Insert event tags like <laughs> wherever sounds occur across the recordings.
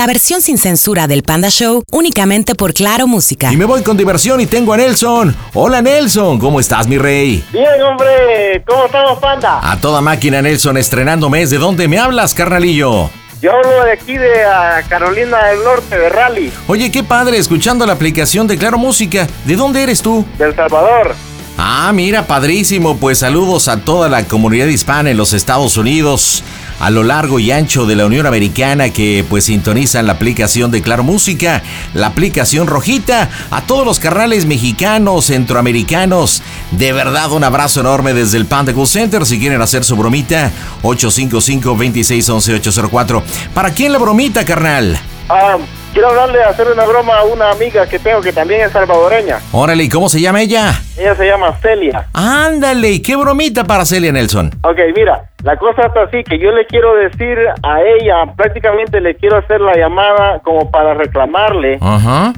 La versión sin censura del Panda Show únicamente por Claro Música. Y me voy con diversión y tengo a Nelson. Hola Nelson, ¿cómo estás mi rey? Bien hombre, ¿cómo estamos Panda? A toda máquina Nelson, estrenando mes. ¿De dónde me hablas, carnalillo? Yo hablo de aquí de ah, Carolina del Norte, de Rally. Oye, qué padre, escuchando la aplicación de Claro Música. ¿De dónde eres tú? De El Salvador. Ah, mira, padrísimo. Pues saludos a toda la comunidad hispana en los Estados Unidos, a lo largo y ancho de la Unión Americana que pues sintonizan la aplicación de Claro Música, la aplicación rojita, a todos los carnales mexicanos, centroamericanos. De verdad, un abrazo enorme desde el Panda Cool Center. Si quieren hacer su bromita, 855-2611-804. ¿Para quién la bromita, carnal? Ah, quiero hablarle, hacer una broma a una amiga que tengo que también es salvadoreña. Órale, ¿y cómo se llama ella? Ella se llama Celia. Ándale, ¿y qué bromita para Celia Nelson? Ok, mira, la cosa está así, que yo le quiero decir a ella, prácticamente le quiero hacer la llamada como para reclamarle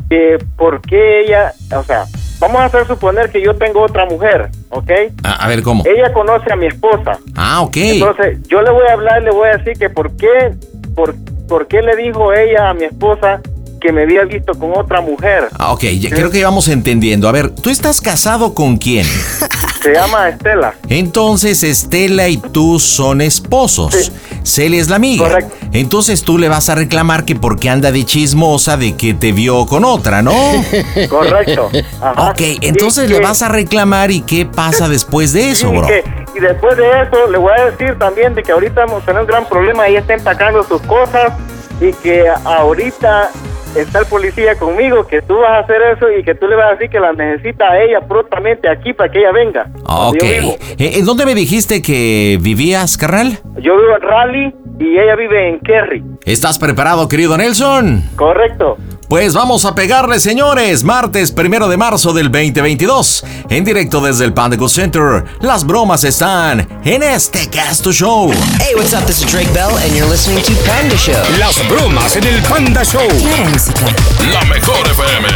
que por qué ella, o sea, vamos a hacer suponer que yo tengo otra mujer, ¿ok? A, a ver, ¿cómo? Ella conoce a mi esposa. Ah, ok. Entonces, yo le voy a hablar, le voy a decir que por qué, por, por qué le dijo ella a mi esposa que me había visto con otra mujer. Ah, ok, ya creo que vamos entendiendo. A ver, ¿tú estás casado con quién? <laughs> Se llama Estela. Entonces Estela y tú son esposos. Sí. Celia es la amiga. Correcto. Entonces tú le vas a reclamar que porque anda de chismosa de que te vio con otra, ¿no? <laughs> Correcto. Ajá. ok, entonces Y le que- vas a reclamar y qué pasa después de eso, y bro. que- y después de eso, le voy a decir también de que ahorita hemos tenido un gran problema. Ella está empacando sus cosas y que ahorita está el policía conmigo, que tú vas a hacer eso y que tú le vas a decir que la necesita a ella prontamente aquí para que ella venga. Ok. Yo vivo, Eh, ¿En dónde me dijiste que vivías, carnal? yo vivo en Raleigh y ella vive en Kerry. ¿Estás preparado, querido Nelson? Correcto. Pues vamos a pegarle, señores. Martes primero de marzo del 2022. En directo desde el Panda Center. Las bromas están en este Casto Show. Hey, what's up? This is Drake Bell, and you're listening to Panda Show. Las bromas en el Panda Show. Claro Música. La mejor FM.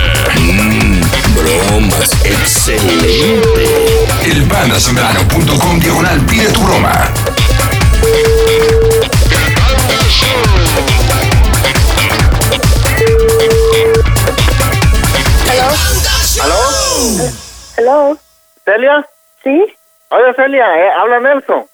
Bromas. Excelente. Elpandasambrano.com diagonal pide tu broma. ¿Aló? Hello. ¿Celia? ¿Sí? Oye, Celia, eh, habla Nelson.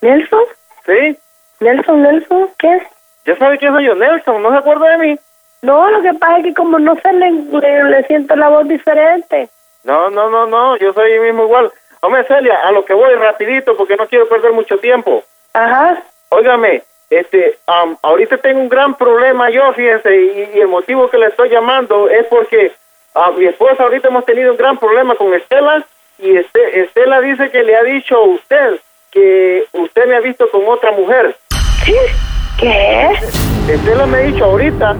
¿Nelson? ¿Sí? ¿Nelson, Nelson? ¿Qué? ¿Ya sabe quién soy yo? Nelson, ¿no se acuerda de mí? No, lo que pasa es que como no sé, le, le, le siento la voz diferente. No, no, no, no, yo soy el mismo igual. Hombre, Celia, a lo que voy rapidito porque no quiero perder mucho tiempo. Ajá. Óigame, este, am, ahorita tengo un gran problema yo, fíjense, y, y el motivo que le estoy llamando es porque a mi esposa ahorita hemos tenido un gran problema con Estela y este, Estela dice que le ha dicho a usted que usted me ha visto con otra mujer. ¿Qué? Estela me ha dicho ahorita,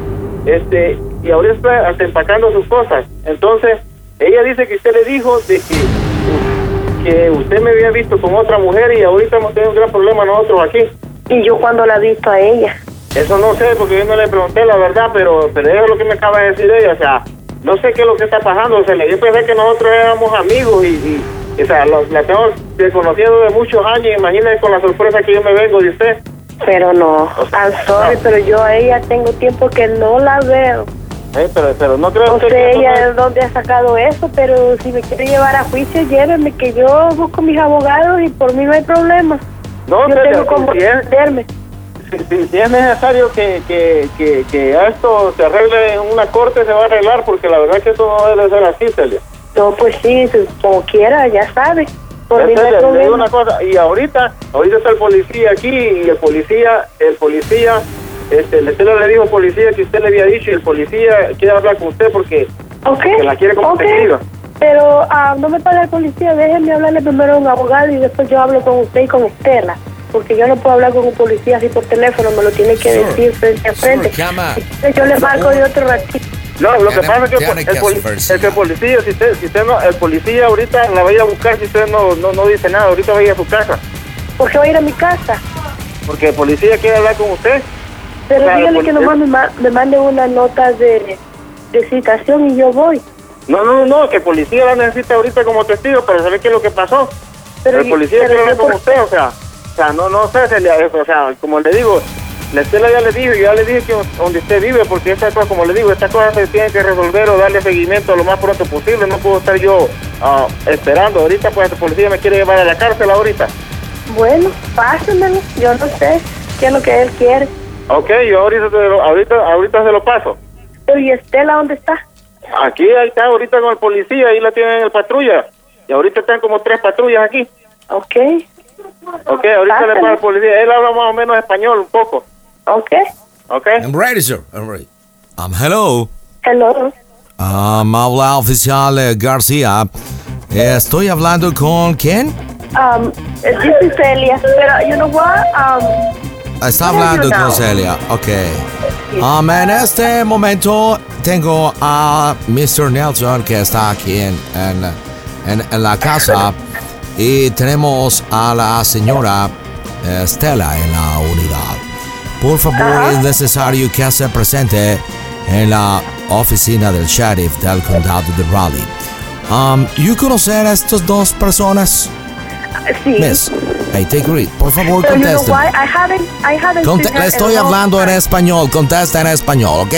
este, y ahorita está hasta empacando sus cosas. Entonces, ella dice que usted le dijo de que, que usted me había visto con otra mujer y ahorita hemos tenido un gran problema nosotros aquí. ¿Y yo cuando la he visto a ella? Eso no sé, porque yo no le pregunté la verdad, pero, pero eso es lo que me acaba de decir ella. O sea, no sé qué es lo que está pasando. O sea, yo pensé que nosotros éramos amigos y, y o sea, la tengo desconociendo de muchos años. Imagínese con la sorpresa que yo me vengo de usted. Pero no, I'm sorry, no. pero yo a ella tengo tiempo que no la veo. Eh, pero, pero no creo sé que eso ella no- de dónde ha sacado eso, pero si me quiere llevar a juicio, lléveme, que yo busco mis abogados y por mí no hay problema. No, yo tengo como defenderme. Si, si- si es necesario que, que, que, que esto se arregle en una corte, se va a arreglar, porque la verdad que esto no debe ser así, Celia. No, pues sí, como quiera, ya sabe. Por no le digo una cosa, y ahorita, ahorita está el policía aquí, y el policía, el policía, este, le- Celia le dijo al policía que usted le había dicho, y el policía quiere hablar con usted porque, Ok. que la quiere como ok. testigo. Pero ah, no me paga el policía, déjenme hablarle primero a un abogado y después yo hablo con usted y con Estela. Porque yo no puedo hablar con un policía así por teléfono, me lo tiene que Sure. decir frente a frente. Entonces yo le marco de otro ratito. No, lo que pasa es que el, el poli- que policía, si usted, si usted no, el policía ahorita la vaya a buscar si usted no, no, no dice nada, ahorita vaya a su casa, ¿Por qué va a ir a mi casa? porque el policía quiere hablar con usted. Pero Claro, dígale que nomás me, ma- me mande una nota de, de citación y yo voy. No, no, no, que el policía la necesita ahorita como testigo para saber qué es lo que pasó. Pero el policía pero quiere hablar con usted, o sea, sea, no, no sé, Celia, eso, o sea, como le digo, la Estela ya le dijo, yo ya le dije que donde usted vive, porque esta cosa, como le digo, estas cosas se tienen que resolver o darle seguimiento lo más pronto posible, no puedo estar yo ah, esperando, ahorita pues el policía me quiere llevar a la cárcel ahorita. Bueno, pásenmelo, yo no sé qué es lo que él quiere. Ok, yo ahorita, lo- ahorita, ahorita se lo paso. Pero ¿y Estela dónde está? Aquí, ahí está, ahorita con el policía, ahí la tienen en el patrulla. Y ahorita están como tres patrullas aquí. Ok, Ok, ahorita le Pásale. paga el policía. Él habla más o menos español un poco. ok. Ok. I'm ready, sir. I'm ready. Um, hello. Hello. Um, habla oficial eh, García. Eh, Estoy hablando con quién? Um, this is Celia. Pero, you know what? Um, Está hablando con? Celia. Ok. Um, en este momento tengo a Mr. Nelson que está aquí en, en, en- en la casa y tenemos a la señora eh, Stella en la unidad. Por favor, es necesario que se presente en la oficina del sheriff del condado de Raleigh. Um, ¿You conocer a estas dos personas? sí. Miss, hey, take read. Por favor, Pero you know? I haven't, I haven't Conte- le estoy hablando en español, contesta en español, ¿ok?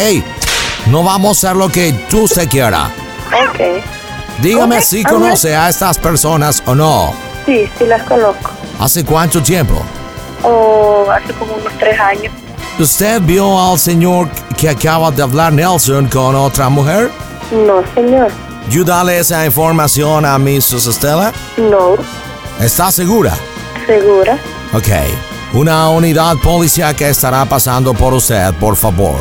No vamos a hacer lo que tú se quiera. Ok. Dígame si conoce a estas personas o no. Sí, sí las conozco. ¿Hace cuánto tiempo? O hace como unos tres años. ¿Usted vio al señor que acaba de hablar Nelson con otra mujer? No, señor. ¿Yo dale esa información a Miss Estela? No. ¿Está segura? ¿Segura? Ok. Una unidad policial que estará pasando por usted, por favor.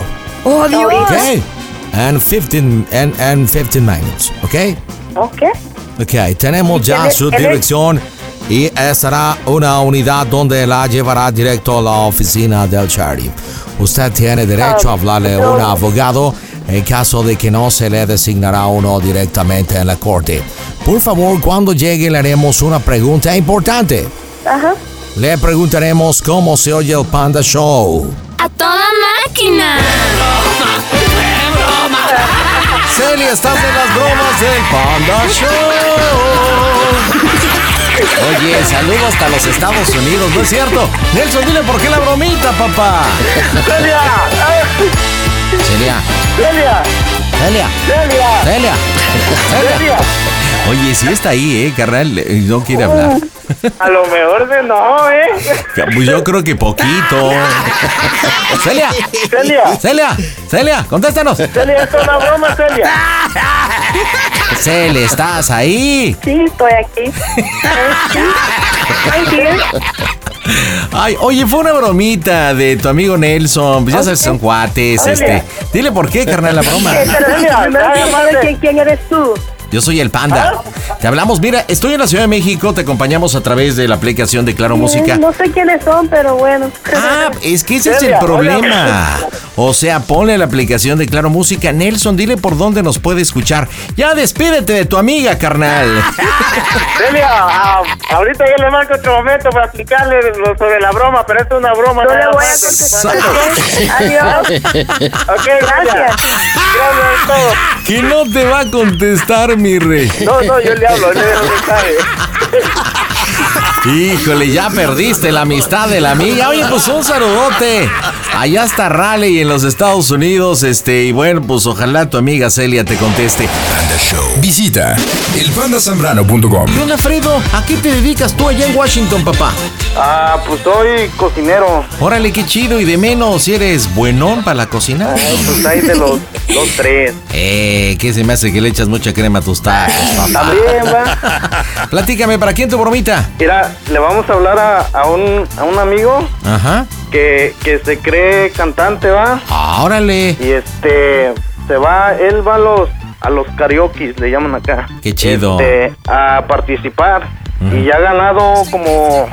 Oh, Dios. Ok. En 15, en, en 15 minutos, ¿ok? Ok. Ok, tenemos ya su es- dirección y estará una unidad donde la llevará directo a la oficina del sheriff. Usted tiene derecho a hablarle a un abogado en caso de que no se le designará uno directamente en la corte. Por favor, cuando llegue le haremos una pregunta importante. Ajá. Le preguntaremos cómo se oye el Panda Show. ¡A toda máquina! Celia, estás en las bromas del Panda Show. Oye, saludos hasta los Estados Unidos, ¿no es cierto? Nelson, dile por qué la bromita, papá. ¡Celia! Celia, ¡Celia! Celia, ¡Celia! Celia, Celia. Oye, sí está ahí, ¿eh, carnal? Eh, No quiere hablar. A lo mejor de no, ¿eh? Pues yo creo que poquito. Celia, ¡Celia! Celia, Celia, contéstanos. ¡Celia, esto es una broma, Celia! Celia, ¿estás ahí? Sí, estoy aquí. Eh. I'm here. Ay, oye, fue una bromita de tu amigo Nelson. Pues ya sabes, son cuates, este. Dile por qué, carnal, la broma. Eh, Celia, quién eres tú. Yo soy el Panda. Te hablamos, mira, estoy en la Ciudad de México, te acompañamos a través de la aplicación de Claro Música. No sé quiénes son, pero bueno. Ah, es que ese es el problema. O sea, ponle la aplicación de Claro Música. Nelson, dile por dónde nos puede escuchar. Ya despídete de tu amiga, carnal. Celia, ah, ahorita yo le marco otro momento para explicarle lo sobre la broma, pero esto es una broma. No le voy a contestar. <laughs> Adiós. Ok. Gracias. Todos. Que no te va a contestar, mi rey. No, no, yo le hablo, le dejo mensaje. Híjole, ya perdiste la amistad de la amiga. Oye, pues un saludote. Allá está Raleigh en los Estados Unidos. Este, y bueno, pues ojalá tu amiga Celia te conteste. Panda Show. Visita elpandasambrano.com. ¿Qué onda, Fredo? ¿A qué te dedicas tú allá en Washington, papá? Ah, pues soy cocinero. Órale, qué chido. Y de menos, si eres buenón para la cocina. Pues ahí de los, los tres. Eh, ¿qué se me hace que le echas mucha crema a tus tacos, papá? También, va. Platícame, ¿para quién tu bromita? Mira, le vamos a hablar a, a un, a un amigo Ajá. que, que se cree cantante, ¿va? Ah, órale. Y este, se va, él va a los, a los karaoke, le llaman acá. Qué chido. Este, a participar. Y ya ha ganado como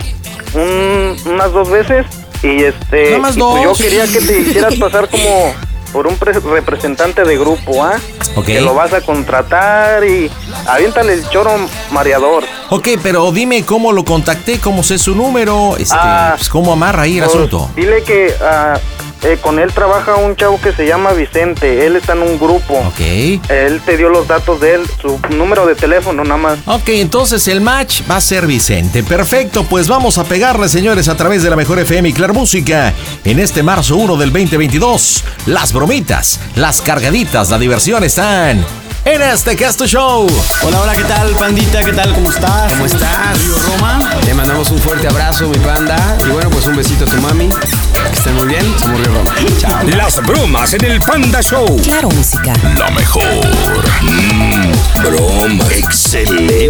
un- unas dos veces. Y este, y pues dos. yo quería que te hicieras pasar como <laughs> por un pre- representante de grupo, ¿ah? Ok. Que lo vas a contratar y aviéntale el choro mareador. Ok, pero dime cómo lo contacté, cómo sé su número, este, Ah, pues, cómo amarra ahí el Pues, asunto. Dile que ah, eh, con él trabaja un chavo que se llama Vicente. Él está en un grupo. Ok. Él te dio los datos de él, su número de teléfono nada más. Ok, entonces el match va a ser Vicente. Perfecto, pues vamos a pegarle, señores, a través de la mejor FM y Claro Música. En este marzo 1 del 2022, las bromitas, las cargaditas, la diversión están en este Casto Show. Hola, hola, ¿qué tal, pandita? ¿Qué tal? ¿Cómo estás? ¿Cómo estás? Río Roma. Te mandamos un fuerte abrazo, mi panda. Y bueno, pues un besito a tu mami. Que estén muy bien. Somos Río Roma. Chao. Las bromas en el Panda Show. Claro Música. La mejor. Mm, broma. Excelente.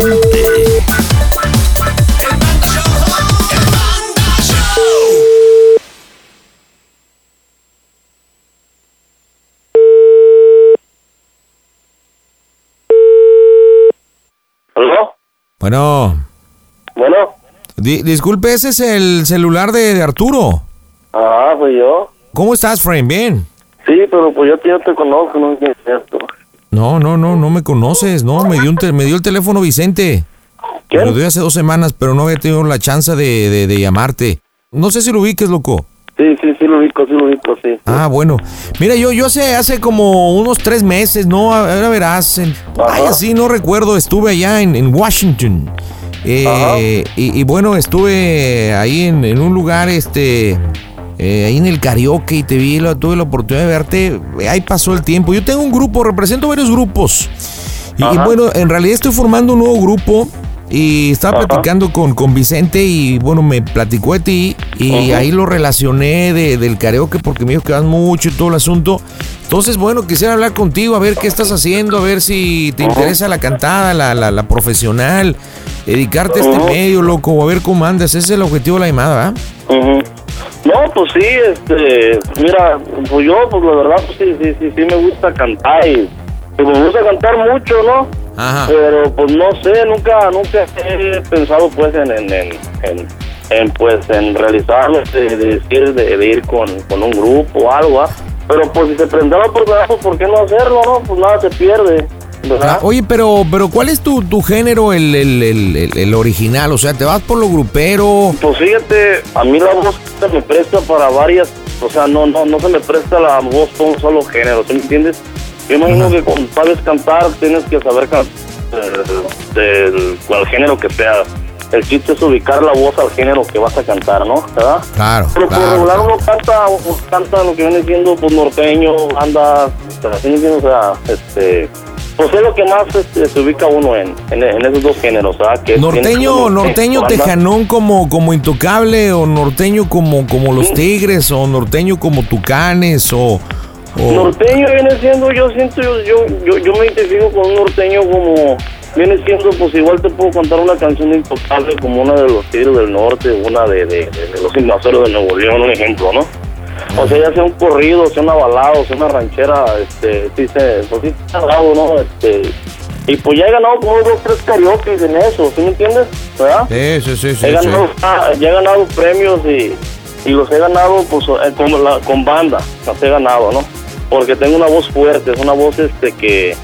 Bueno, Bueno. di- disculpe, ese es el celular de, de Arturo. Ah, pues yo. ¿Cómo estás, friend? Bien. Sí, pero pues yo no te conozco, no qué es esto. No, no, no, no me conoces, no, me dio, un te- me dio el teléfono Vicente. Me lo dio hace dos semanas, pero no había tenido la chance de, de- de llamarte. No sé si lo ubiques, loco. Sí, sí, sí lo ubico, sí lo ubico, sí. Ah, bueno. Mira, yo, yo hace, hace como unos tres meses, ¿no? Ahora verás. En, ay, así no recuerdo. Estuve allá en, en Washington. Eh, y, y bueno, estuve ahí en, en un lugar, este. eh, ahí en el karaoke y te vi, la- tuve la oportunidad de verte. Ahí pasó el tiempo. Yo tengo un grupo, represento varios grupos. Y, y bueno, en realidad estoy formando un nuevo grupo. Y estaba platicando con, con Vicente y bueno, me platicó de ti y Ajá. ahí lo relacioné de- del karaoke porque me dijo que vas mucho y todo el asunto. Entonces, bueno, quisiera hablar contigo, a ver qué estás haciendo, a ver si te interesa la cantada, la, la, la profesional, dedicarte a este Ajá. medio, loco, a ver cómo andas. Ese es el objetivo de la llamada, ¿verdad? No, pues sí, este, mira, pues yo, pues la verdad, pues sí, sí, sí, sí me gusta cantar y, y me gusta cantar mucho, ¿no? Ajá. Pero pues no sé, nunca, nunca he pensado pues en, en, en, en, en, pues en realizarlo, de, de decir, de, de ir con, con un grupo o algo, ¿ah? Pero pues si se la oportunidad, pues ¿por qué no hacerlo, no? Pues nada se pierde, ¿verdad? Ah, Oye, pero, pero ¿cuál es tu, tu género, el, el, el, original? O sea, ¿te vas por lo grupero? Pues fíjate, a mí la voz se me presta para varias, o sea, no no no se me presta la voz por un solo género, ¿sí me entiendes? Yo imagino que cuando sabes cantar tienes que saber cantar del, del- cual género que sea. El chiste es ubicar la voz al género que vas a cantar, ¿no? ¿Verdad? Claro, Pero por claro. regular uno canta, uno canta lo que viene siendo pues norteño, anda. O sea, este... Pues es lo que más este, se ubica uno en, en, en esos dos géneros, ¿verdad? Que Norteño, norteño tejanón como, como intocable, o norteño como, como los tigres, o norteño como tucanes, o, o- Norteño viene siendo, yo siento, yo, yo, yo, yo me identifico con un norteño como, viene siendo, pues igual te puedo contar una canción intocable como una de los Tigres del Norte, una de, de, de- de los invasores de Nuevo León, un ejemplo, ¿no? O sea, ya sea un corrido, sea una balada, sea una ranchera, este, sí se, pues sí ¿no? Este, y pues ya he ganado como dos, tres karaoke en eso, ¿sí me entiendes? ¿Verdad? Sí, sí, sí, sí, he sí. ganado, ah, ya he ganado premios y, y los he ganado pues eh, con, la, con banda, los he ganado, ¿no? Porque tengo una voz fuerte, es una voz este que,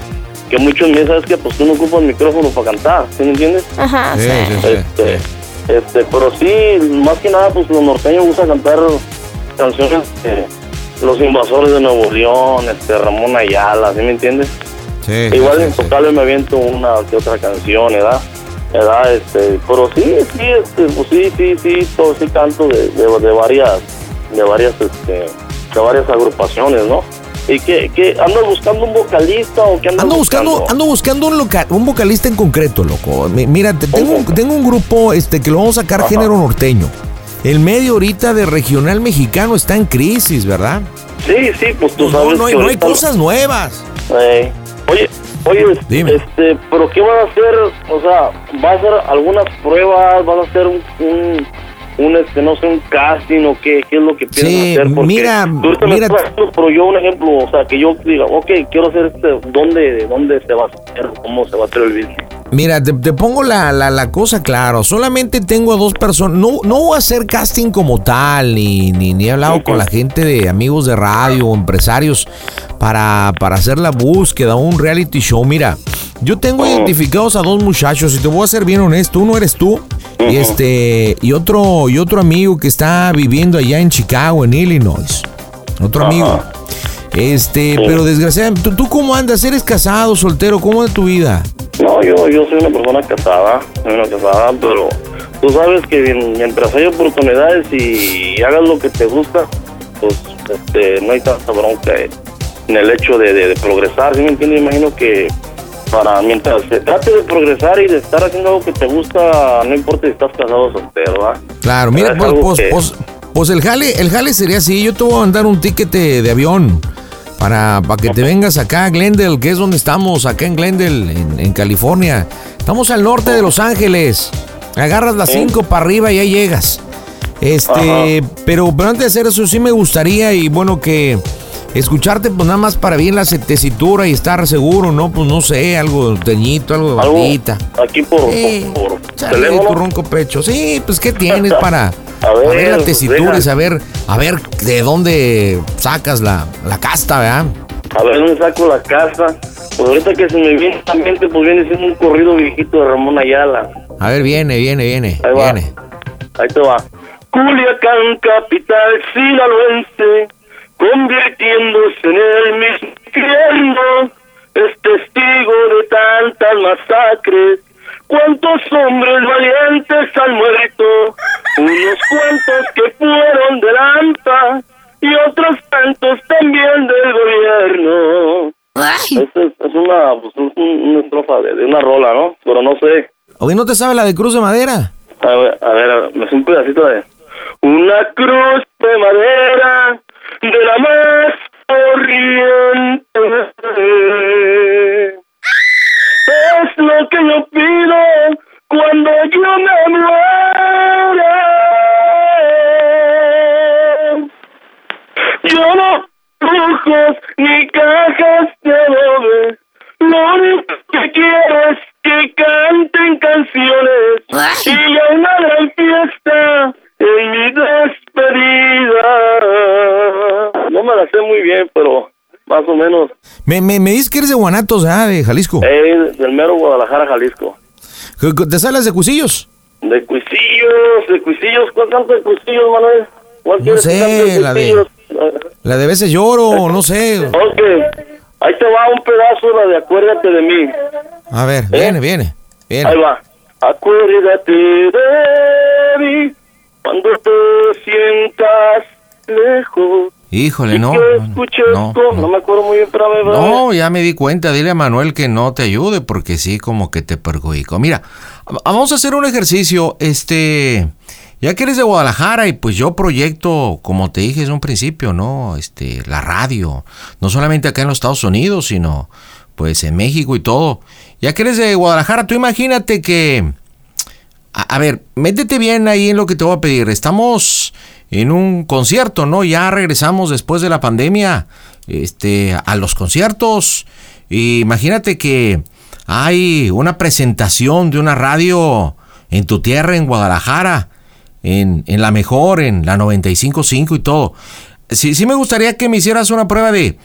que muchos me dicen, sabes que pues tú no ocupas micrófono para cantar, ¿sí me entiendes? Ajá, Sí, sí, sí, Este, este, pero sí, más que nada pues los norteños gustan cantar canciones de los invasores de Nuevo León, este Ramón Ayala, ¿sí me entiendes? Sí, Igual sí, en sí. Intocable me aviento una que otra canción, ¿verdad? ¿verdad? Este, pero sí, sí, este, pues sí, sí, sí, todo, sí canto de, de, de varias, de varias, este, de varias agrupaciones, ¿no? ¿Y qué, qué, andas buscando un vocalista o qué andas Ando buscando, ando buscando un, vocalista en concreto, loco. Mi- Mira, te- tengo, un- tengo un grupo este, que lo vamos a sacar género norteño. El medio ahorita de regional mexicano está en crisis, ¿verdad? Sí, sí, pues tú No, sabes no hay, que no hay cosas nuevas. Eh, oye, oye, este, pero ¿qué van a hacer? O sea, ¿va a hacer algunas pruebas? ¿Van a hacer un, un, un, este, no sé, un casting o qué? ¿Qué es lo que piensan Sí, hacer? Porque mira, tú mira- pero yo un ejemplo, o sea, que yo diga, ok, quiero hacer este, ¿dónde, dónde se va a hacer? ¿Cómo se va a hacer el business? Mira, te, te pongo la, la, la cosa claro. Solamente tengo a dos personas. No, no voy a hacer casting como tal, ni, ni, ni he hablado con la gente de amigos de radio o empresarios para, para hacer la búsqueda, un reality show. Mira, yo tengo identificados a dos muchachos y te voy a ser bien honesto. Uno eres tú y este y otro y otro amigo que está viviendo allá en Chicago, en Illinois. Otro amigo. Este, pero desgraciadamente, ¿tú, ¿tú cómo andas? ¿Eres casado, soltero? ¿Cómo es tu vida? No, yo, yo soy una persona casada, soy una casada, pero tú sabes que mien- mientras hay oportunidades y hagas lo que te gusta, pues este, no hay tanta bronca en el hecho de, de- de progresar, ¿sí me entiendes? Imagino que para mientras se trate de progresar y de estar haciendo algo que te gusta, no importa si estás casado o soltero, ¿va? Claro, mira, Es pues, pues, que- pues- pues el jale, el jale sería así, yo te voy a mandar un ticket de avión para, para que te vengas acá a Glendale, que es donde estamos, acá en Glendale, en, en California. Estamos al norte de Los Ángeles. Agarras las 5 para arriba y ahí llegas. Este, pero, pero antes de hacer eso sí me gustaría y bueno que escucharte pues nada más para bien la tesitura y estar seguro, ¿no? Pues no sé, algo teñito, algo de barbita. aquí por, Sí. por, Chale, ronco pecho. Sí, pues ¿qué tienes para A a ver, ver, la pues, tesitura y venga. saber a ver de dónde sacas la, la casta, ¿verdad? A ver dónde saco la casa. Pues ahorita que se me viene a la mente, pues viene siendo un corrido viejito de Ramón Ayala. A ver, viene, viene, viene, Ahí va. viene. Ahí te va. Culiacán, capital sinaloense, convirtiéndose en el mismo infierno, es testigo de tantas masacres. ¿Cuántos hombres valientes han muerto? Unos cuantos que fueron de Lampa y otros tantos también del gobierno. Esta es, es una, pues, un- una estrofa de, de una rola, ¿no? Pero no sé. Oye, ¿no te sabe la de Cruz de Madera? A ver, a ver, a ver, me hace un pedacito de... Una cruz de madera de la más corriente. Es lo que yo pido cuando yo me muera. Yo no brujos ni cajas de adobe. Lo único que quiero es que canten canciones y haya una gran fiesta en mi despedida. No me la sé muy bien, pero más o menos. Me, me, me dices que eres de Guanatos, ¿ah? De Jalisco. Eh, del mero Guadalajara, Jalisco. ¿Te sales de Cusillos? De Cuisillos, de Cuisillos. ¿Cuál canto de Cuisillos, Manuel? ¿Cuál No sé, la de... Cuisillos? La de veces lloro, no sé. Ok, ahí te va un pedazo la de Acuérdate de mí. A ver, viene, viene. viene. Ahí va. Acuérdate de mí cuando te sientas lejos. Híjole, no. escuches no, con- no me acuerdo muy bien, espérame, espérame. No, ya me di cuenta. Dile a Manuel que no te ayude porque sí, como que te perjudicó. Mira, vamos a hacer un ejercicio. Este, ya que eres de Guadalajara y pues yo proyecto, como te dije en un principio, ¿no? Este, la radio. No solamente acá en los Estados Unidos, sino pues en México y todo. Ya que eres de Guadalajara, tú imagínate que... A, ver, métete bien ahí en lo que te voy a pedir. Estamos en un concierto, ¿no? Ya regresamos después de la pandemia este, a los conciertos. Y imagínate que hay una presentación de una radio en tu tierra, en Guadalajara, en, en la mejor, en la 95.5 y todo. Sí, sí me gustaría que me hicieras una prueba de,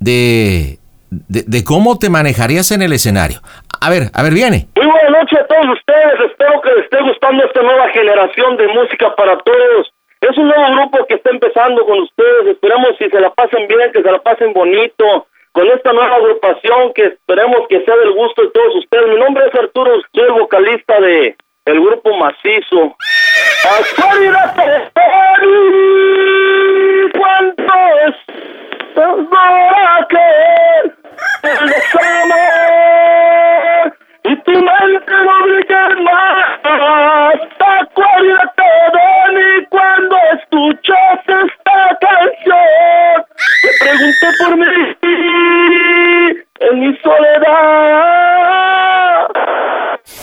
de, de cómo te manejarías en el escenario. A ver, a ver, viene. Muy buenas noches a todos ustedes. Espero que les esté gustando esta nueva generación de música para todos. Es un nuevo grupo que está empezando con ustedes. Esperamos si se la pasen bien, que se la pasen bonito, con esta nueva agrupación que esperemos que sea del gusto de todos ustedes. Mi nombre es Arturo, soy el vocalista de el grupo Macizo. Acuérdate cuánto es para que el desamor y tu mente no brille más. Acuérdate de mí cuando escuchas esta canción. Te pregunté por mí en mi soledad.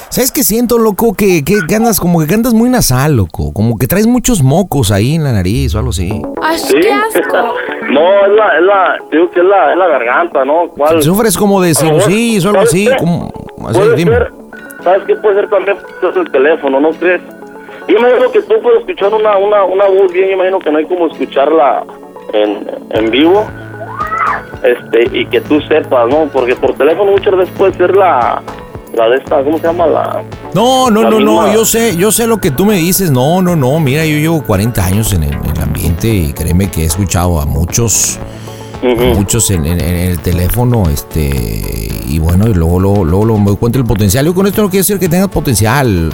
¿Sabes qué siento, loco? Que, que, que andas como que cantas muy nasal, loco. Como que traes muchos mocos ahí en la nariz o algo así. Ay, ¿Sí? qué asco. No, es la, es la, digo que es la, es la garganta, ¿no? ¿Cuál? Sufres como de sinusitis o algo así. Como, así, Puede dime. ser, ¿sabes qué puede ser también? Es el teléfono, ¿no crees? Yo imagino que tú puedes escuchar una, una, una voz bien, yo imagino que no hay como escucharla en, en vivo, este, y que tú sepas, ¿no? Porque por teléfono muchas veces puede ser la, la de esta, ¿cómo se llama? La... No, no, La no, no, yo sé, yo sé lo que tú me dices. No, no, no, mira, yo llevo 40 años en el, en el ambiente y créeme que he escuchado a muchos, muchos en, en- en el teléfono, este, y bueno, y luego, luego, luego, luego me doy cuenta del potencial. Yo con esto no quiero decir que tengas potencial.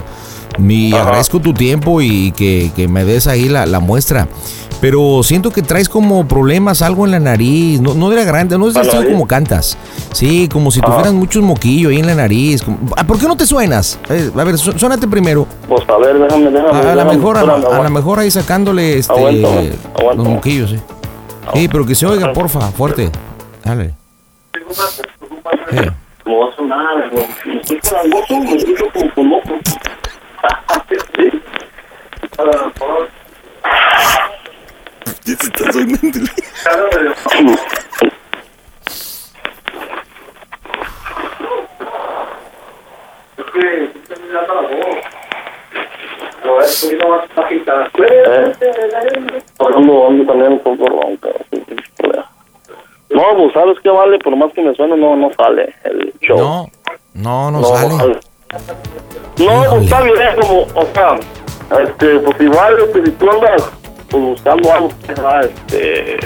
Mi, agradezco tu tiempo y que, que me des ahí la, la muestra. Pero siento que traes como problemas, algo en la nariz, no, no de la grande, no es ¿La así nariz? como cantas. Sí, como si tuvieras muchos moquillos ahí en la nariz. Ah, ¿Por qué no te suenas? Eh, A ver, su- suénate primero. Pues a ver, déjame, déjame. A, la déjame, mejor, a, la mejor ahí sacándole este, Aguanta, los aguanta. moquillos, sí. Sí, pero que se oiga, porfa, fuerte. Dale. No va a sonar, güey. Me escucho como con moto. Sí. Ah, por- ¿Eh? Ando, también un poco ronca. No, pues sabes qué vale, por más que me suene, no, no sale el show. No, no, no, sale. No, pues está bien, como, o sea, este, pues igual, este, si tú andas pues, buscando algo este,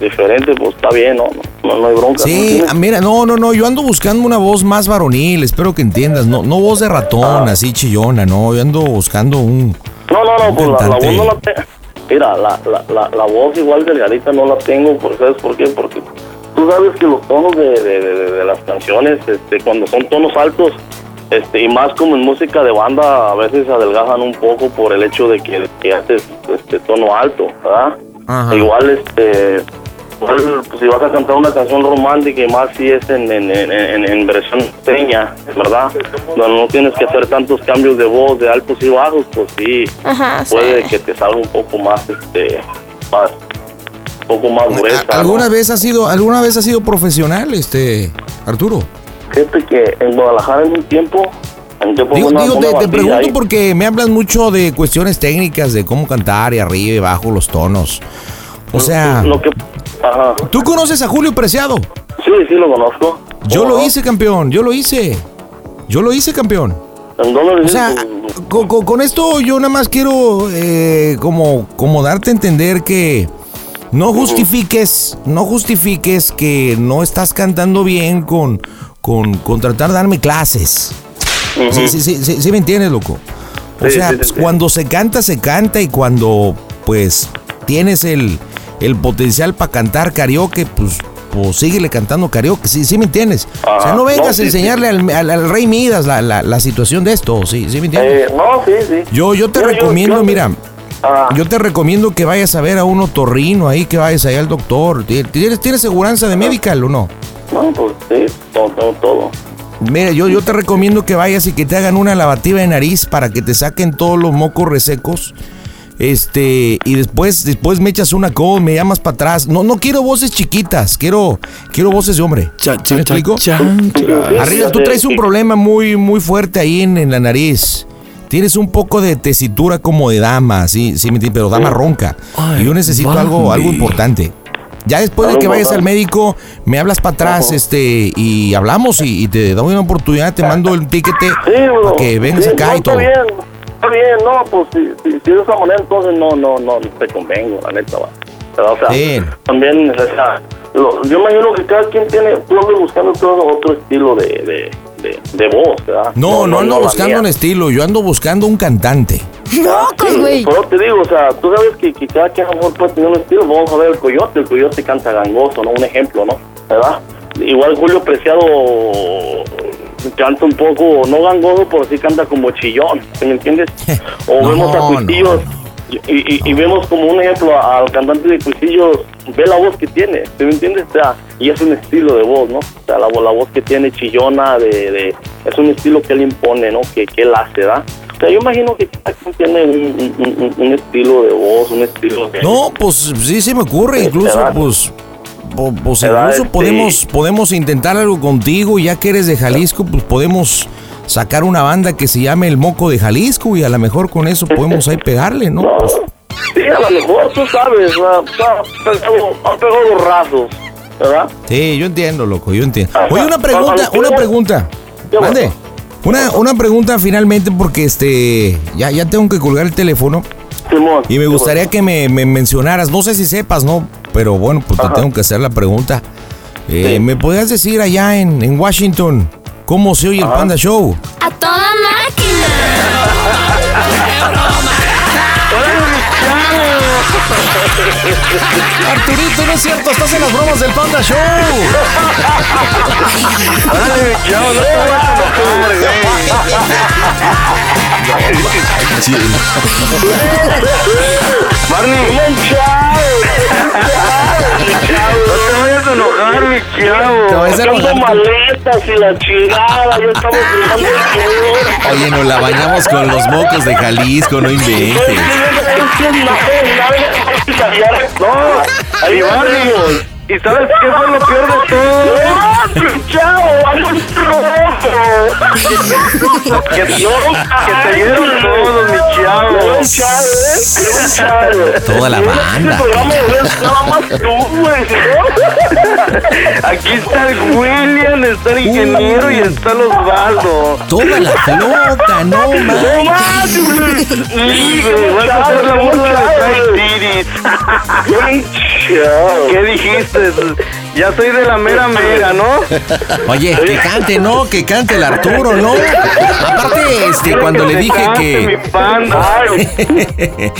diferente, pues está bien, ¿no? No, no hay bronca. Sí, ah, mira, no, no, no, yo ando buscando una voz más varonil, espero que entiendas, no, no voz de ratón, así chillona, no, yo ando buscando un... No, no, no, pues la, voz no la tengo. Mira, la, la, la, la voz igual delgadita no la tengo, porque ¿sabes por qué? Porque tú sabes que los tonos de, de, de- de las canciones, este, cuando son tonos altos, este, y más como en música de banda, a veces adelgazan un poco por el hecho de que, que haces este tono alto, ¿verdad? Ajá. Igual, este, igual, pues, si vas a cantar una canción romántica y más si es en, en, en, en- en versión peña, ¿verdad? Donde no tienes que hacer tantos cambios de voz, de altos y bajos, pues sí, Ajá, sí. puede que te salga un poco más, este, más, un poco más gruesa. ¿no? ¿Alguna vez has sido, alguna vez has sido profesional, este, Arturo? Fíjate que en Guadalajara en un tiempo, en un tiempo Digo, una- digo, una te, pregunto ahí. porque me hablas mucho de cuestiones técnicas, de cómo cantar y arriba y abajo los tonos. O sea, Lo que, ajá. ¿tú conoces a Julio Preciado? Sí, sí lo conozco. Yo ¿Cómo lo no? hice, campeón, yo lo hice. Yo lo hice, campeón. ¿En dónde O sea, con, con- con esto yo nada más quiero eh, como, como darte a entender que no justifiques, no justifiques que no estás cantando bien con, con, con tratar de darme clases. Sí, sí, sí, sí, sí me entiendes, loco. O Sí, sea, sí, pues, cuando se canta, se canta y cuando pues tienes el, el potencial para cantar karaoke, pues, pues síguele cantando karaoke, sí, sí me entiendes. o sea, no vengas No, a enseñarle al, al- al rey Midas la, la- la situación de esto, sí, sí me entiendes. Eh, no, sí, sí. Yo, yo te yo- recomiendo, yo- mira, Ah, yo te recomiendo que vayas a ver a un otorrino ahí, que vayas ahí al doctor. ¿Tienes, tienes seguranza de medical o no? no, pues sí, todo, todo, todo. Mira, yo, yo te recomiendo que vayas y que te hagan una lavativa de nariz para que te saquen todos los mocos resecos. Este, y después, después me echas una co, me llamas para atrás. No, no quiero voces chiquitas, quiero, quiero voces de hombre. ¿Sí me explico? Arriba, tú traes un problema muy, muy fuerte ahí en, en la nariz. Tienes un poco de tesitura como de dama, sí, sí, pero dama ronca. y yo necesito algo, algo importante. Ya después de que vayas al médico, me hablas para atrás, este, y hablamos y, y te doy una oportunidad, te mando el tiquete <laughs> para que vengas Sí, acá no, y todo. Está bien, está bien, no, pues si, si, si de esa manera entonces no, no, no, te convengo, la neta, va. Pero, o sea, Sí. también, o sea, lo- yo imagino que cada quien tiene, tú buscando todo otro estilo de, de, de, de voz, ¿verdad? No, no ando buscando un estilo, yo ando buscando un cantante. ¡Locos, güey! Pero te digo, o sea, tú sabes que, que cada quien a lo mejor puede tener un estilo. Vamos a ver el coyote, el coyote canta gangoso, ¿no? Un ejemplo, ¿no? ¿Verdad? Igual Julio Preciado canta un poco, no gangoso, pero sí canta como chillón, ¿sí ¿me entiendes? <laughs> O No, vemos a no, Cuisillos y, y- y vemos como un ejemplo al cantante de Cuisillos, ve la voz que tiene, ¿sí ¿me entiendes? O sea, y es un estilo de voz, ¿no? O sea, la, la voz que tiene chillona, de, de- es un estilo que él impone, ¿no? Que, que él hace, ¿verdad? O sea, yo imagino que cada quien tiene un, un- un- un estilo de voz, un estilo de... No, pues sí se me ocurre, incluso pues pues incluso Este- podemos podemos intentar algo contigo, ya que eres de Jalisco, pues podemos sacar una banda que se llame El Moco de Jalisco y a lo mejor con eso podemos ahí pegarle, ¿no? No, Pues, sí, a lo mejor tú sabes, ha pegado, ha pegado los rasos, ¿verdad? sí, yo entiendo, loco, yo entiendo. Ajá. Oye, una A- a pregunta, que una pregunta. ¿Qué Mande. Una, una pregunta finalmente porque este ya, ya tengo que colgar el teléfono Simón, y me ¿qué gustaría que me, me mencionaras, no sé si sepas, ¿no? Pero bueno, pues te tengo que hacer la pregunta. Eh, Sí. ¿Me podrías decir allá en, en Washington cómo se oye el. Panda Show? ¡A Arturito, no es cierto, estás en las bromas del Panda Show. Barney. No te vayas a enojar, mi chavo. Te vayas a Buscando enojar. maletas y la chingada. Ya estamos Oye, nos la bañamos con los mocos de Jalisco, no inventes. No, ahí Barney. ¿Y sabes qué fue lo peor de todo? ¡No, chavo! ¡Algo rojo! Que, no, que te dieron todos, mi chavo. ¿eh? Toda la banda. Este más ¿no? Aquí está el William, está el ingeniero y está el Osvaldo. Toda la flota, no ¡No más. más, güey! Sí, güey, vas a hacer la burla de Ty Diddy. ¿Qué dijiste? Ya soy de la mera mera, ¿no? Oye, que cante, ¿no? Que cante el Arturo, ¿no? Aparte, este, cuando le dije Mi que... <laughs>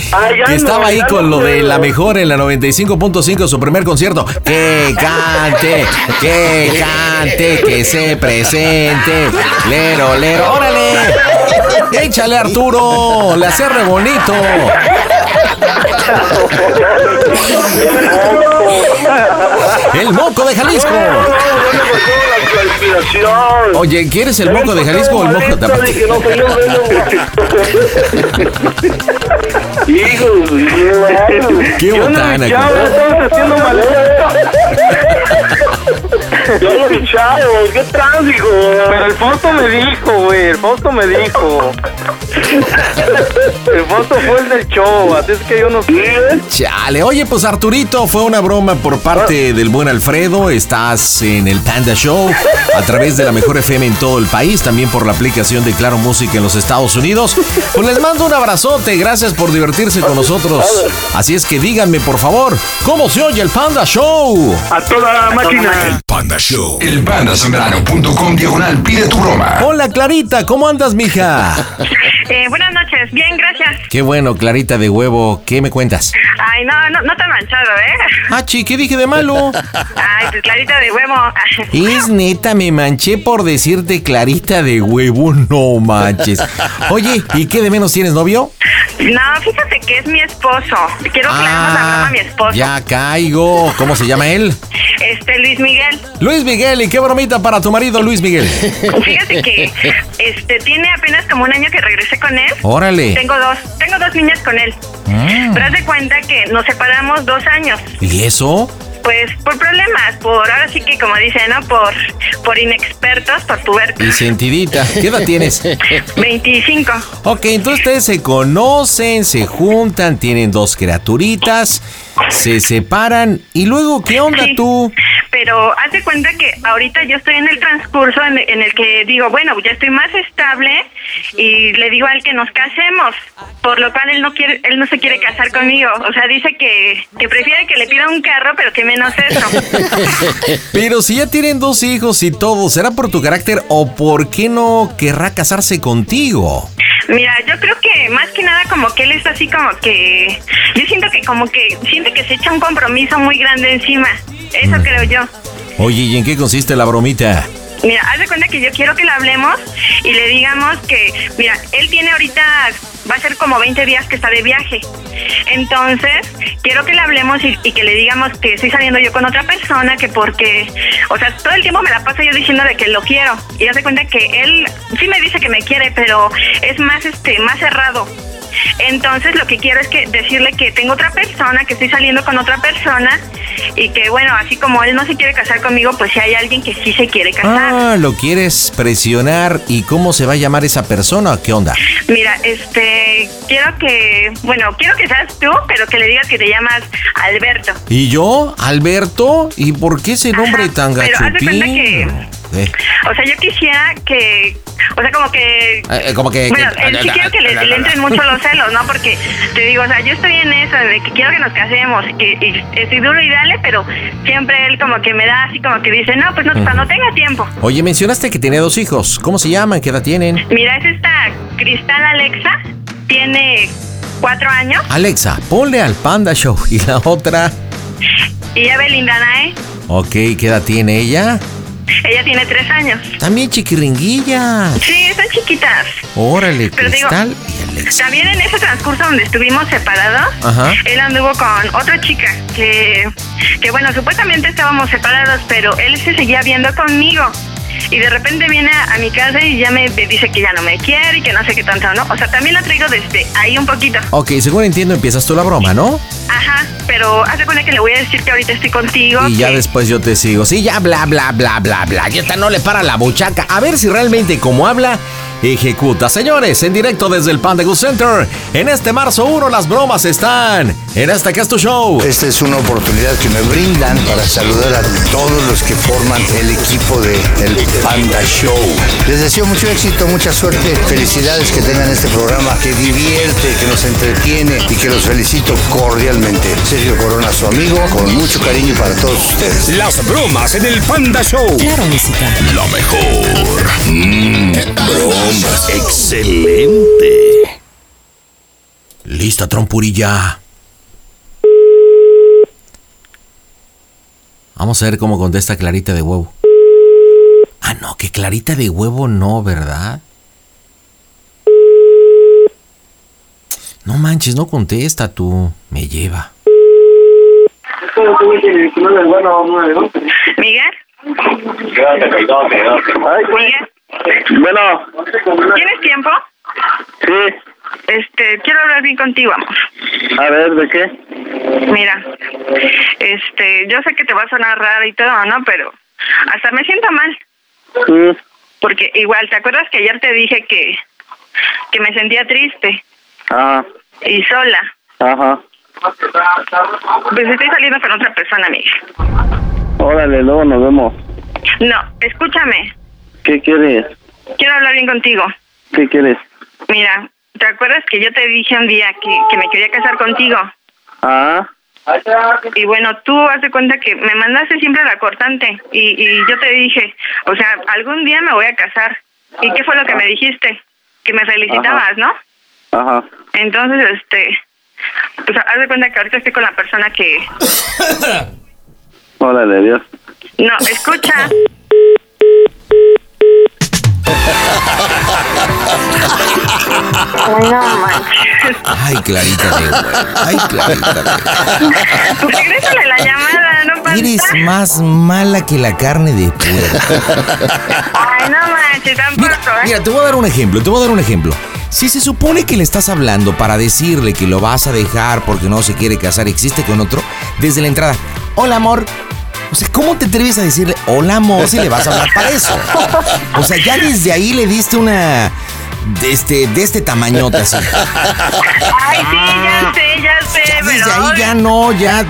que estaba ahí con lo de la mejor en la 95.5, su primer concierto. Que cante, que cante, que se presente. Lero, lero, órale. Échale, Arturo. Le hace re bonito. <laughs> El moco de Jalisco. Oye, ¿quieres el moco de Jalisco o el moco de vengo. Hijos, Qué botana, chavo, compadre. estamos haciendo. Yo mi chavo, qué tránsito. Pero el Fausto me dijo, güey, el Fausto me dijo. El Fausto fue el del show, así es que yo no sé. Chale, oye, pues Arturito, fue una broma por parte del buen Alfredo. Estás en el Panda Show a través de la mejor FM en todo el país, también por la aplicación de Claro Música en los Estados Unidos. Pues les mando un abrazote, gracias por divertirse con nosotros. Así es que díganme, por favor, ¿cómo se oye el Panda Show? A toda máquina. El Panda Show. El pandasembrano.com diagonal pide tu broma. Hola, Clarita, ¿cómo andas, mija? <laughs> Eh, buenas noches, bien, gracias. Qué bueno, Clarita de huevo, ¿qué me cuentas? Ay, no, no, no te he manchado, ¿eh? Ah, chi, ¿qué dije de malo? Ay, pues clarita de huevo. Es neta, me manché por decirte clarita de huevo, no manches. Oye, ¿y qué de menos tienes novio? No, fíjate que es mi esposo. Quiero que la broma a mi esposo. Ah, ya caigo. ¿Cómo se llama él? Este, Luis Miguel. Luis Miguel, ¿y qué bromita para tu marido, Luis Miguel? Fíjate que este tiene apenas como un año que regresé con él. Órale. Tengo dos, tengo dos niñas con él. Ah. Pero haz de cuenta que nos separamos dos años. ¿Y eso? Pues por problemas, por ahora sí que como dicen, ¿no? Por, por inexpertos, por pubertos. Y sentidita. ¿Qué edad tienes? <laughs> 25. Ok, entonces ustedes se conocen, se juntan, tienen dos criaturitas, se separan y luego, ¿qué onda Sí. tú? Pero haz de cuenta que ahorita yo estoy en el transcurso en, en el que digo, bueno, ya estoy más estable y le digo a él que nos casemos, por lo cual él no quiere, él no se quiere casar conmigo. O sea, dice que, que prefiere que le pida un carro, pero que menos eso. <laughs> Pero si ya tienen dos hijos y todo, ¿será por tu carácter o por qué no querrá casarse contigo? Mira, yo creo que más que nada como que él es así como que yo siento que como que siente que se echa un compromiso muy grande encima. Eso creo yo. Oye, ¿y en qué consiste la bromita? Mira, haz de cuenta que yo quiero que le hablemos y le digamos que, mira, él tiene ahorita, va a ser como 20 días que está de viaje. Entonces, quiero que le hablemos y, que le digamos que estoy saliendo yo con otra persona, que porque, o sea, todo el tiempo me la paso yo diciendo de que lo quiero. Y haz de cuenta que él sí me dice que me quiere, pero es más, este, más cerrado. Entonces lo que quiero es que decirle que tengo otra persona, que estoy saliendo con otra persona y que bueno, así como él no se quiere casar conmigo, pues si hay alguien que sí se quiere casar. Ah, lo quieres presionar. ¿Y cómo se va a llamar esa persona? ¿Qué onda? Mira, este, quiero que, bueno, quiero que seas tú, pero que le digas que te llamas Alberto. ¿Y yo? ¿Alberto? ¿Y por qué ese nombre tan pero haz de cuenta gachupín? que- Eh, O sea, yo quisiera que, o sea, como que... eh, como que... Bueno, que- él sí quiero que le, le entren mucho los celos, ¿no? Porque te digo, o sea, yo estoy en eso, de que quiero que nos casemos, y, y estoy duro y dale, pero siempre él como que me da así como que dice, no, pues no, cuando tenga tiempo. Oye, mencionaste que tiene dos hijos. ¿Cómo se llaman? ¿Qué edad tienen? Mira, es esta Cristal Alexa, tiene cuatro años, Alexa, ponle al Panda Show. ¿Y la otra? y ya Belinda Nae, Ok, ¿qué edad tiene ella? Ella tiene tres años. También chiquiringuilla. Sí, están chiquitas. Órale, Pero digo, Cristal. También en ese transcurso donde estuvimos separados, Ajá. él anduvo con otra chica que, que bueno, supuestamente estábamos separados, pero él se seguía viendo conmigo. Y de repente viene a, a mi casa y ya me, me dice que ya no me quiere y que no sé qué tanto, ¿no? O sea, también la traigo desde ahí un poquito. Ok, según entiendo, empiezas tú la broma, ¿no? Ajá, pero hace cuenta que le voy a decir que ahorita estoy contigo. Y ya después yo te sigo. Sí, ya bla, bla, bla, bla, bla. Y esta no le para la buchaca. A ver si realmente como habla, ejecuta. Señores, en directo desde el Panda Good Center. En este marzo 1 las bromas están en este que es tu show. Esta es una oportunidad que me brindan para saludar a todos los que forman el equipo de El Panda Show. Les deseo mucho éxito, mucha suerte, felicidades que tengan este programa que divierte, que nos entretiene y que los felicito cordialmente. Sergio Corona, su amigo, con mucho cariño para todos ustedes. Las bromas en el Panda Show. Claro, música. Lo mejor. Mm, Excelente. Lista, trompurilla. Vamos a ver cómo contesta Clarita de huevo. Ah, no, que Clarita de huevo no, ¿verdad? No manches, no contesta tú. Me lleva. Miguel, Bueno, ¿tienes tiempo? sí. Este, quiero hablar bien contigo, amor. A ver, ¿de qué? Mira, este, yo sé que te va a sonar raro y todo, ¿no? Pero hasta me siento mal. Sí. Porque igual, ¿te acuerdas que ayer te dije que, que me sentía triste Ah, y sola? ajá. Pues estoy saliendo con otra persona, amiga. Órale, luego nos vemos. No, escúchame. ¿Qué quieres? Quiero hablar bien contigo. ¿Qué quieres? Mira, ¿te acuerdas que yo te dije un día que, que me quería casar contigo? Ah, Y bueno, tú haz de cuenta que me mandaste siempre la cortante y, y yo te dije, o sea, algún día me voy a casar. ¿Y qué fue lo que me dijiste? Que me felicitabas, ¿no? ajá. Entonces, este, pues haz de cuenta que ahorita estoy con la persona que... Órale, adiós. No, escucha. Ay, no manches. Ay, Clarita. Ay, Clarita. Regrésale la llamada, no pasa. Eres más mala que la carne de puerco. Ay, no manches, tampoco, ¿eh? Mira, te voy a dar un ejemplo, te voy a dar un ejemplo. Si se supone que le estás hablando para decirle que lo vas a dejar porque no se quiere casar, existe con otro, desde la entrada, hola amor. O sea, ¿cómo te atreves a decirle hola amor si le vas a hablar para eso? O sea, ya desde ahí le diste una de este, de este tamañote así. Ay, sí, ya sé, ya sé, Desde pero... ahí ya no, ya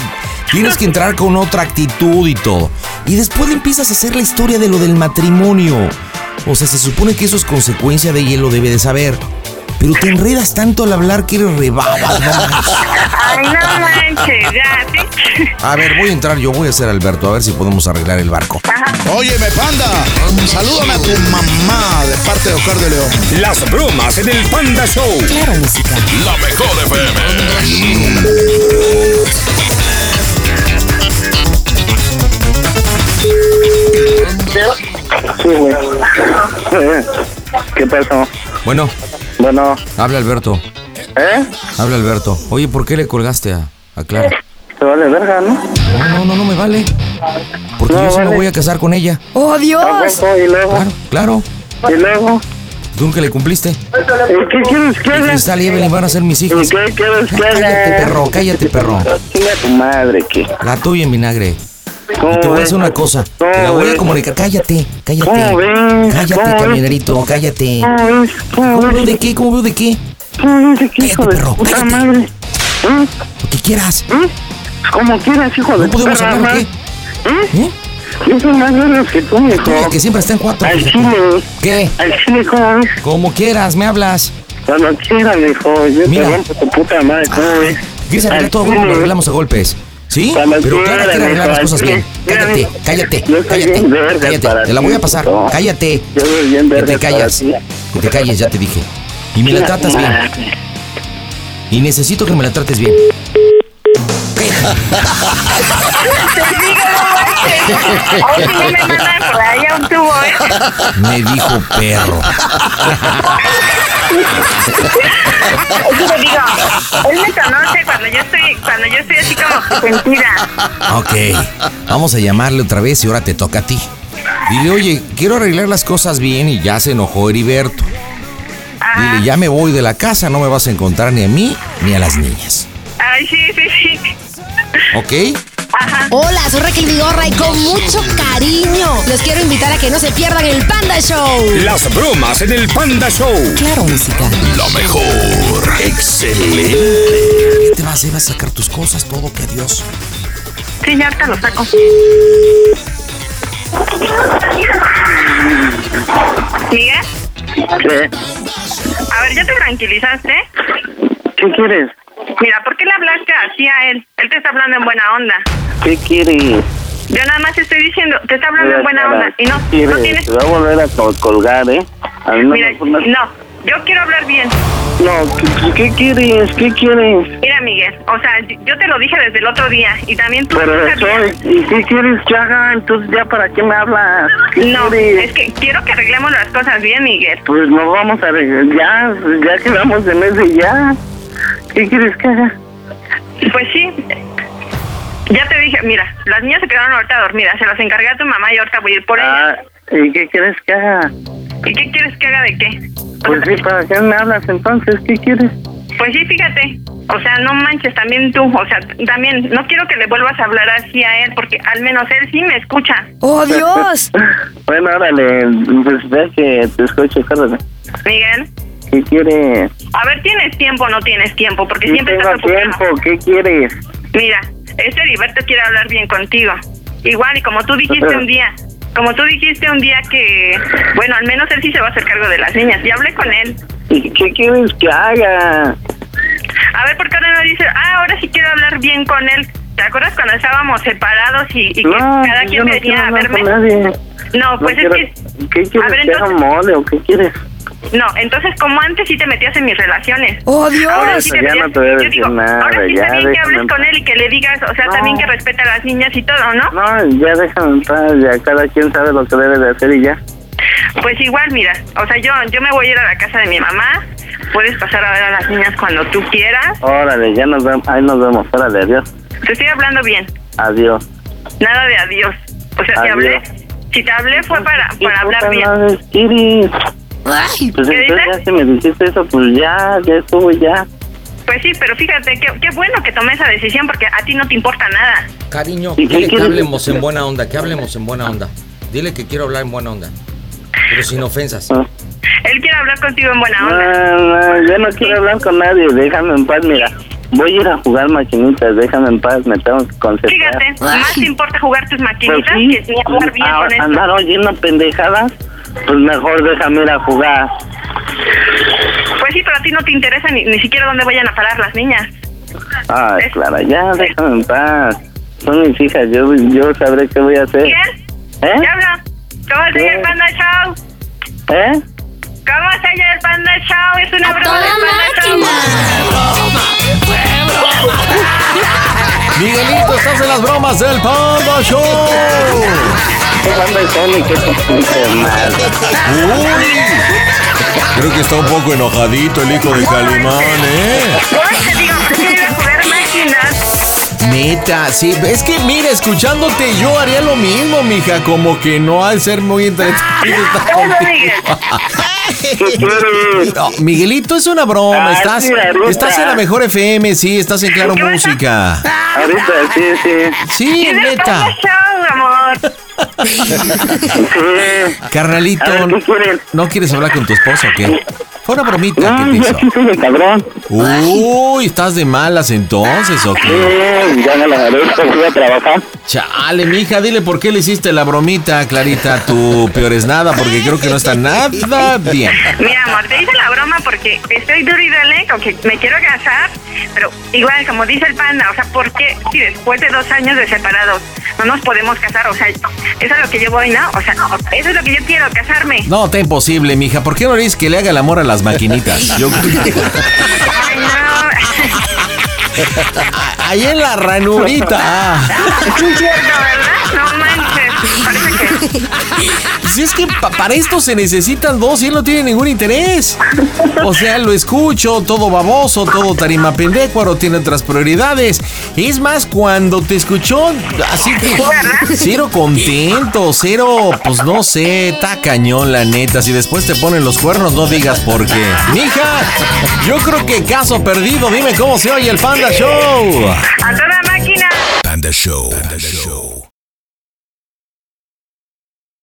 tienes que entrar con otra actitud y todo. Y después le empiezas a hacer la historia de lo del matrimonio. O sea, se supone que eso es consecuencia de y él lo debe de saber. Pero te enredas tanto al hablar que eres rebaba. Ay, no manches, ya, ¿sí? A ver, voy a entrar yo, voy a ser Alberto, a ver si podemos arreglar el barco. Óyeme, panda, salúdame a tu mamá de parte de Oscar de León. Las bromas en el Panda Show. Claro, música. La mejor FM. Sí, güey. ¿Qué pasó? Bueno, Bueno, habla Alberto. ¿eh? Habla Alberto. Oye, ¿por qué le colgaste a, a Clara? Te vale verga, ¿no? No, no, no, no me vale. Porque No, yo sí me vale. voy a casar con ella. ¡Oh, Dios! Tampoco, y luego, Claro, claro. y luego. ¿Tú nunca le cumpliste? ¿Y qué quieres que haga? Cristal y Evelyn van a ser mis ¿Y hijos. qué quieres que haga? Cállate, perro, cállate, perro. Chinga tu madre, ¿qué? La tuya en vinagre. ¿Cómo Y te voy a decir una cosa. ¿Cómo Te la voy a comunicar. Cállate, cállate. ¿Cómo ves? Cállate, camionerito, cállate. ¿Cómo ves? ¿Cómo ¿Cómo veo de qué? ¿Cómo veo de qué? ¿Cómo ves? ¿Qué hijo de perro, cállate. ¿Eh? Lo que quieras. ¿Eh? Como quieras, hijo de ¿No podemos hablar o qué? ¿Eh? ¿Eh? Yo soy más vergas que tú. Tuya, que siempre está en cuatro. Al chile. ¿Qué? Al chile, ¿cómo ves? Como quieras, me hablas. Cuando quieras, mijo. Yo Mira. te rompo tu puta madre, ¿cómo ves? ¿Quieres arreglar Al todo? Bueno, lo arreglamos a golpes. ¿Sí? Pero quieras, quiere arreglar las cosas bien. Cállate, cállate, cállate. Cállate, te la voy a pasar. Cállate. Que te ti. Que te calles, ya te dije. Y me la tratas bien. Y necesito que me la trates bien. ¿eh? Me dijo perro. <laughs> Es que te digo, él me conoce cuando yo estoy, cuando yo estoy así como sentida. Ok, vamos a llamarle otra vez y ahora te toca a ti. Dile, oye, quiero arreglar las cosas bien y ya se enojó Heriberto. Dile, ya me voy de la casa, no me vas a encontrar ni a mí ni a las niñas. Ay, sí, sí, sí. ¿Ok? Hola, soy Raquel Vigorra y con mucho cariño los quiero invitar a que no se pierdan el Panda Show. Las bromas en el Panda Show. Claro, música. Lo mejor. Excelente. ¿Qué te vas a ir a sacar tus cosas? Todo, que adiós. Sí, ya ahorita lo saco. ¿Miguel? ¿Qué? A ver, ¿ya te tranquilizaste? ¿Qué quieres? Mira, ¿por qué le hablaste así a él? Él te está hablando en buena onda. ¿Qué quieres? Yo nada más te estoy diciendo, te está hablando en buena onda. Y no, ¿Qué no quieres? tienes... Te voy a volver a col- colgar, ¿eh? A mí no Mira, no, yo quiero hablar bien. No, ¿qué, qué quieres? ¿Qué quieres? Mira, Miguel, o sea, yo te lo dije desde el otro día y también tú Pero no eso, ¿y qué quieres que haga? Entonces, ¿ya para qué me hablas? ¿Qué No, quieres? es que quiero que arreglemos las cosas bien, Miguel. Pues nos vamos a arreglar, ya, ya quedamos en ese ya. ¿Qué quieres que haga? Pues sí. Ya te dije, mira, las niñas se quedaron ahorita dormidas, se las encargué a tu mamá y ahorita voy a ir por ellas. Ah, ¿y qué quieres que haga? ¿Y qué quieres que haga de qué? Pues sí, ¿para qué me hablas entonces? ¿Qué quieres? Pues sí, fíjate. O sea, no manches, también tú. O sea, también no quiero que le vuelvas a hablar así a él, porque al menos él sí me escucha. ¡Oh, Dios! <laughs> Bueno, órale, pues ve que te escucho, córrele. Miguel, ¿Qué quieres? a ver, ¿tienes tiempo o no tienes tiempo? Porque Sí siempre tengo estás ocupado. tiempo, ¿qué quieres? Mira, este Heriberto quiere hablar bien contigo. Igual, y como tú dijiste un día, como tú dijiste un día que, bueno, al menos él sí se va a hacer cargo de las niñas. Y hablé con él. ¿Y qué quieres que haga? A ver, ¿por qué ahora no dice, ah, ahora sí quiero hablar bien con él? ¿Te acuerdas cuando estábamos separados y, y que No, cada quien no venía quiero a verme? No, pues quiero- es que... ¿Qué quieres A ver, que haga entonces- mole o qué quieres? No, entonces como antes sí te metías en mis relaciones. ¡Oh, Dios! Ahora sí Ya no te voy a decir digo, nada, ahora sí está ya, bien que hables con él y que le digas, o sea, No. también que respeta a las niñas y todo, ¿no? No, ya déjame en paz, ya cada quien sabe lo que debe de hacer y ya. Pues igual, mira, o sea, yo yo me voy a ir a la casa de mi mamá. Puedes pasar a ver a las niñas cuando tú quieras. Órale, ya nos vemos, ahí nos vemos, órale, adiós. Te estoy hablando bien, Adiós. nada de adiós. O sea, si Adiós. hablé, si te hablé fue para, para hablar bien. Ay, Pues ¿Qué entonces dices? ya si me dijiste eso, pues ya, ya estuvo ya. Pues sí, pero fíjate, qué, qué bueno que tomé esa decisión porque a ti no te importa nada. Cariño, ¿Y qué dile que hablemos en buena onda, que hablemos en buena onda. Dile que quiero hablar en buena onda. Pero sin ofensas. Ah. Él quiere hablar contigo en buena onda. No, no, yo no quiero hablar con nadie, déjame en paz, mira. Voy a ir a jugar maquinitas, déjame en paz, me tengo que concentrar. Fíjate, más te importa jugar tus maquinitas Pues sí, que ni jugar bien a- con esto. andar oyendo pendejadas, pues mejor déjame ir a jugar. Pues sí, pero a ti no te interesa ni, ni siquiera dónde vayan a parar las niñas. Ay, Clara, ya déjame en paz. Son mis hijas, yo, yo sabré qué voy a hacer. ¿Quién? ¿Eh? ¿Qué habla? ¿Cómo se llama el Panda Show? ¿Eh? ¿Cómo se llama el Panda Show? Es una broma del Panda Show. Miguelito, estás en las bromas del Panda Show. ¿Qué banda es Sony? ¿Qué te pinche madre? Creo que está un poco enojadito el hijo de Calimán, ¿eh? Te digo que quiero ir a jugar máquinas. Neta, sí, es que mira, escuchándote yo haría lo mismo, mija, como que no ha de ser muy entretenido. <laughs> <laughs> No, Miguelito, es una broma, estás, estás en la mejor FM, sí, estás en Claro Música. Ahorita, sí, sí. Sí, neta. Show, amor. <laughs> Carnalito. ¿no quieres hablar con tu esposo o qué? Fue una bromita que No, te yo hizo. sí soy el cabrón. Uy, ¿estás de malas entonces o qué? Sí, ya me la haré, voy a trabajar. Chale, mija, dile por qué le hiciste la bromita, Clarita, tu peor es nada, porque creo que no está nada bien. Mira, amor, te hice la broma porque estoy duro y dale que me quiero casar, pero igual, como dice el panda, o sea, ¿por qué si después de dos años de separados no nos podemos casar? O sea, eso es lo que yo voy, ¿no? O sea, eso es lo que yo quiero, casarme. No, está imposible, mija. ¿Por qué no le dices que le haga el amor a las maquinitas? <laughs> Yo... Ay, <laughs> Ahí en la ranurita. <laughs> cierto, ¿verdad? No. Si es que pa- para esto se necesitan dos y él no tiene ningún interés. O sea, lo escucho, todo baboso, todo tarima pendécuaro, tiene otras prioridades. Es más, cuando te escuchó, así que cero contento, cero, pues no sé, está cañón la neta. Si después te ponen los cuernos, no digas por qué. Mija, yo creo que caso perdido, dime cómo se oye el Panda Show. A toda máquina. Panda Show. Panda Show.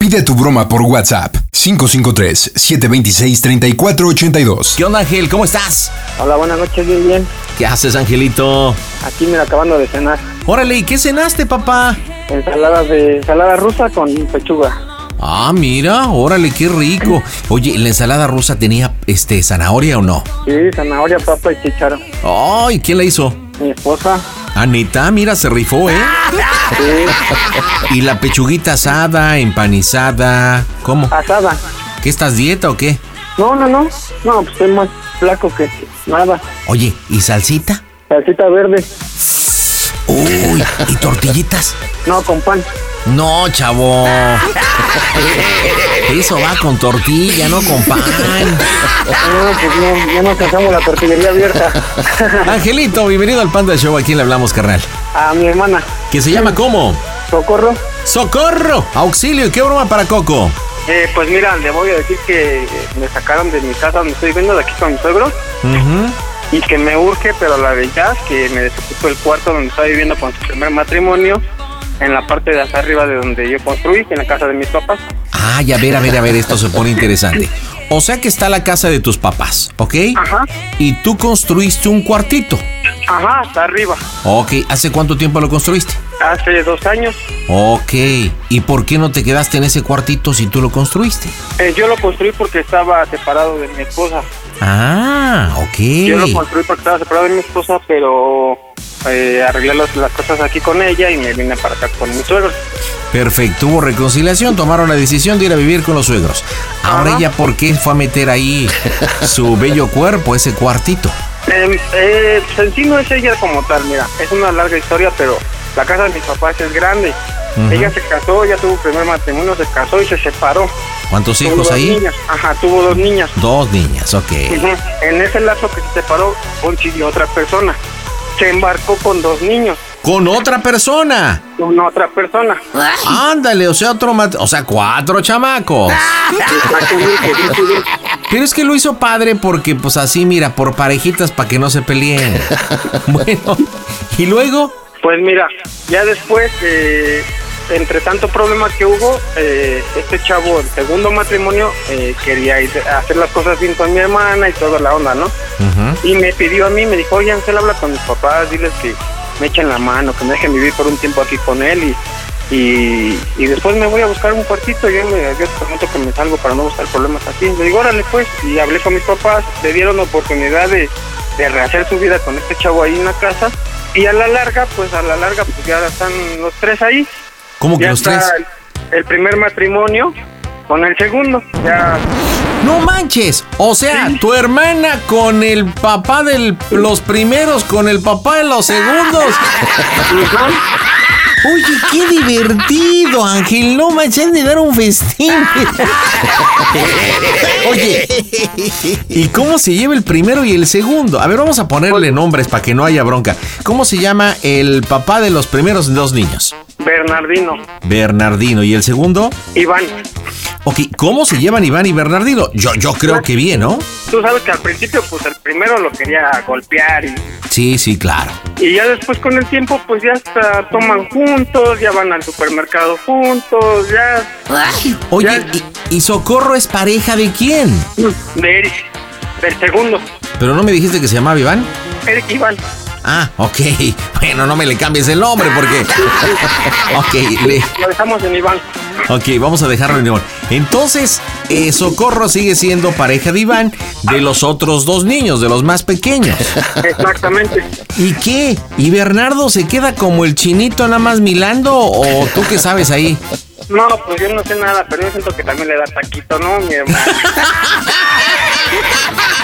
Pide tu broma por WhatsApp 553-726-3482. ¿Qué onda, Ángel? ¿Cómo estás? Hola, buenas noches, bien, bien. ¿Qué haces, Angelito? Aquí me acabando de cenar. Órale, ¿y qué cenaste, papá? Ensalada de ensalada rusa con pechuga. Ah, mira, órale, qué rico. Oye, ¿la ensalada rusa tenía este zanahoria o no? Sí, zanahoria, papa y chicharo. Ay, ¿quién la hizo? Mi esposa. Anita, mira, se rifó, ¿eh? <laughs> <laughs> ¿Y la pechuguita asada, empanizada? ¿Cómo? Asada. ¿Qué estás dieta o qué? No, no, no. No, pues estoy más flaco que nada. Oye, ¿y salsita? Salsita verde. Uy, ¿y tortillitas? No, con pan. No, chavo. Eso va con tortilla, no con pan. No, pues no, ya nos casamos la tortillería abierta. Angelito, bienvenido al Panda Show. ¿A quién le hablamos, carnal? A mi hermana. ¿Que se llama cómo? Socorro. ¡Socorro! Auxilio, ¿y qué broma para Coco? Eh, pues mira, le voy a decir que me sacaron de mi casa donde estoy viviendo, de aquí con mis suegros. y que me urge, pero la jazz, que me desocupo el cuarto donde estaba viviendo con su primer matrimonio, en la parte de hasta arriba de donde yo construí, en la casa de mis papás. Ay, a ver, a ver, a ver, esto se pone <laughs> interesante. O sea que está la casa de tus papás, ¿ok? Ajá. Y tú construiste un cuartito. Ajá, hasta arriba. Ok, ¿hace cuánto tiempo lo construiste? Hace dos años. Ok, ¿y por qué no te quedaste en ese cuartito si tú lo construiste? Eh, yo lo construí porque estaba separado de mi esposa. Ah, ok. Yo lo construí porque estaba separado de mi esposa, pero eh, arreglé las, las cosas aquí con ella y me vine para acá con mis suegros. Perfecto, hubo reconciliación, tomaron la decisión de ir a vivir con los suegros. Ahora ella, ¿por qué fue a meter ahí su bello cuerpo, ese cuartito? Eh, eh, pues en sí no es ella como tal, mira, es una larga historia, pero la casa de mis papás es grande. Ella se casó, ya tuvo un primer matrimonio, se casó y se separó. ¿Cuántos Tuvo hijos dos ahí? niñas. Ajá, tuvo dos niñas. Dos niñas, ok. En ese lapso que se separó, consiguió otra persona. Se embarcó con dos niños, Con otra persona. con otra persona. Ándale, o sea, otro mat- o sea, cuatro chamacos. Pero es que lo hizo padre porque, pues así, mira, por parejitas para que no se peleen. <laughs> Bueno, y luego, Pues mira, ya después eh, entre tanto problema que hubo, eh, este chavo, el segundo matrimonio, eh, quería ir a hacer las cosas bien con mi hermana y toda la onda, ¿no? Y me pidió a mí, me dijo, oye Ángel, habla con mis papás, diles que me echen la mano, que me dejen vivir por un tiempo aquí con él y y, y después me voy a buscar un cuartito, yo me yo te prometo que me salgo para no buscar problemas aquí. Le digo, órale pues, y hablé con mis papás, le dieron oportunidad de, de rehacer su vida con este chavo ahí en la casa, y a la larga, pues a la larga, pues ya están los tres ahí. ¿Cómo que Ya los tres? El, el primer matrimonio con el segundo, ya... No manches. O sea, tu hermana con el papá de los primeros, con el papá de los segundos. <laughs> Oye, qué divertido, Ángel. No manches, de dar un festín. Oye, ¿y cómo se lleva el primero y el segundo? A ver, vamos a ponerle nombres para que no haya bronca. ¿Cómo se llama el papá de los primeros dos niños? Bernardino, Bernardino. ¿Y el segundo? Iván. Ok, ¿cómo se llevan Iván y Bernardino? Yo, yo creo que bien, ¿no? Tú sabes que al principio, pues el primero lo quería golpear y Sí, sí, claro. Y ya después con el tiempo, pues ya hasta toman juntos, ya van al supermercado juntos, ya... Oye, ¿y, y Socorro es pareja de quién? De Eric, del segundo, Pero no me dijiste que se llamaba Iván. Eric Iván. Ah, ok. <laughs> Bueno, no me le cambies el nombre porque. <laughs> ok, le- Lo dejamos en Iván. ok, vamos a dejarlo en Iván. Entonces, eh, Socorro sigue siendo pareja de Iván de los otros dos niños, de los más pequeños. Exactamente. ¿Y qué? ¿Y Bernardo se queda como el chinito nada más milando o tú qué sabes ahí? No, pues yo no sé nada, pero yo siento que también le da taquito, ¿no, mi hermano? <laughs>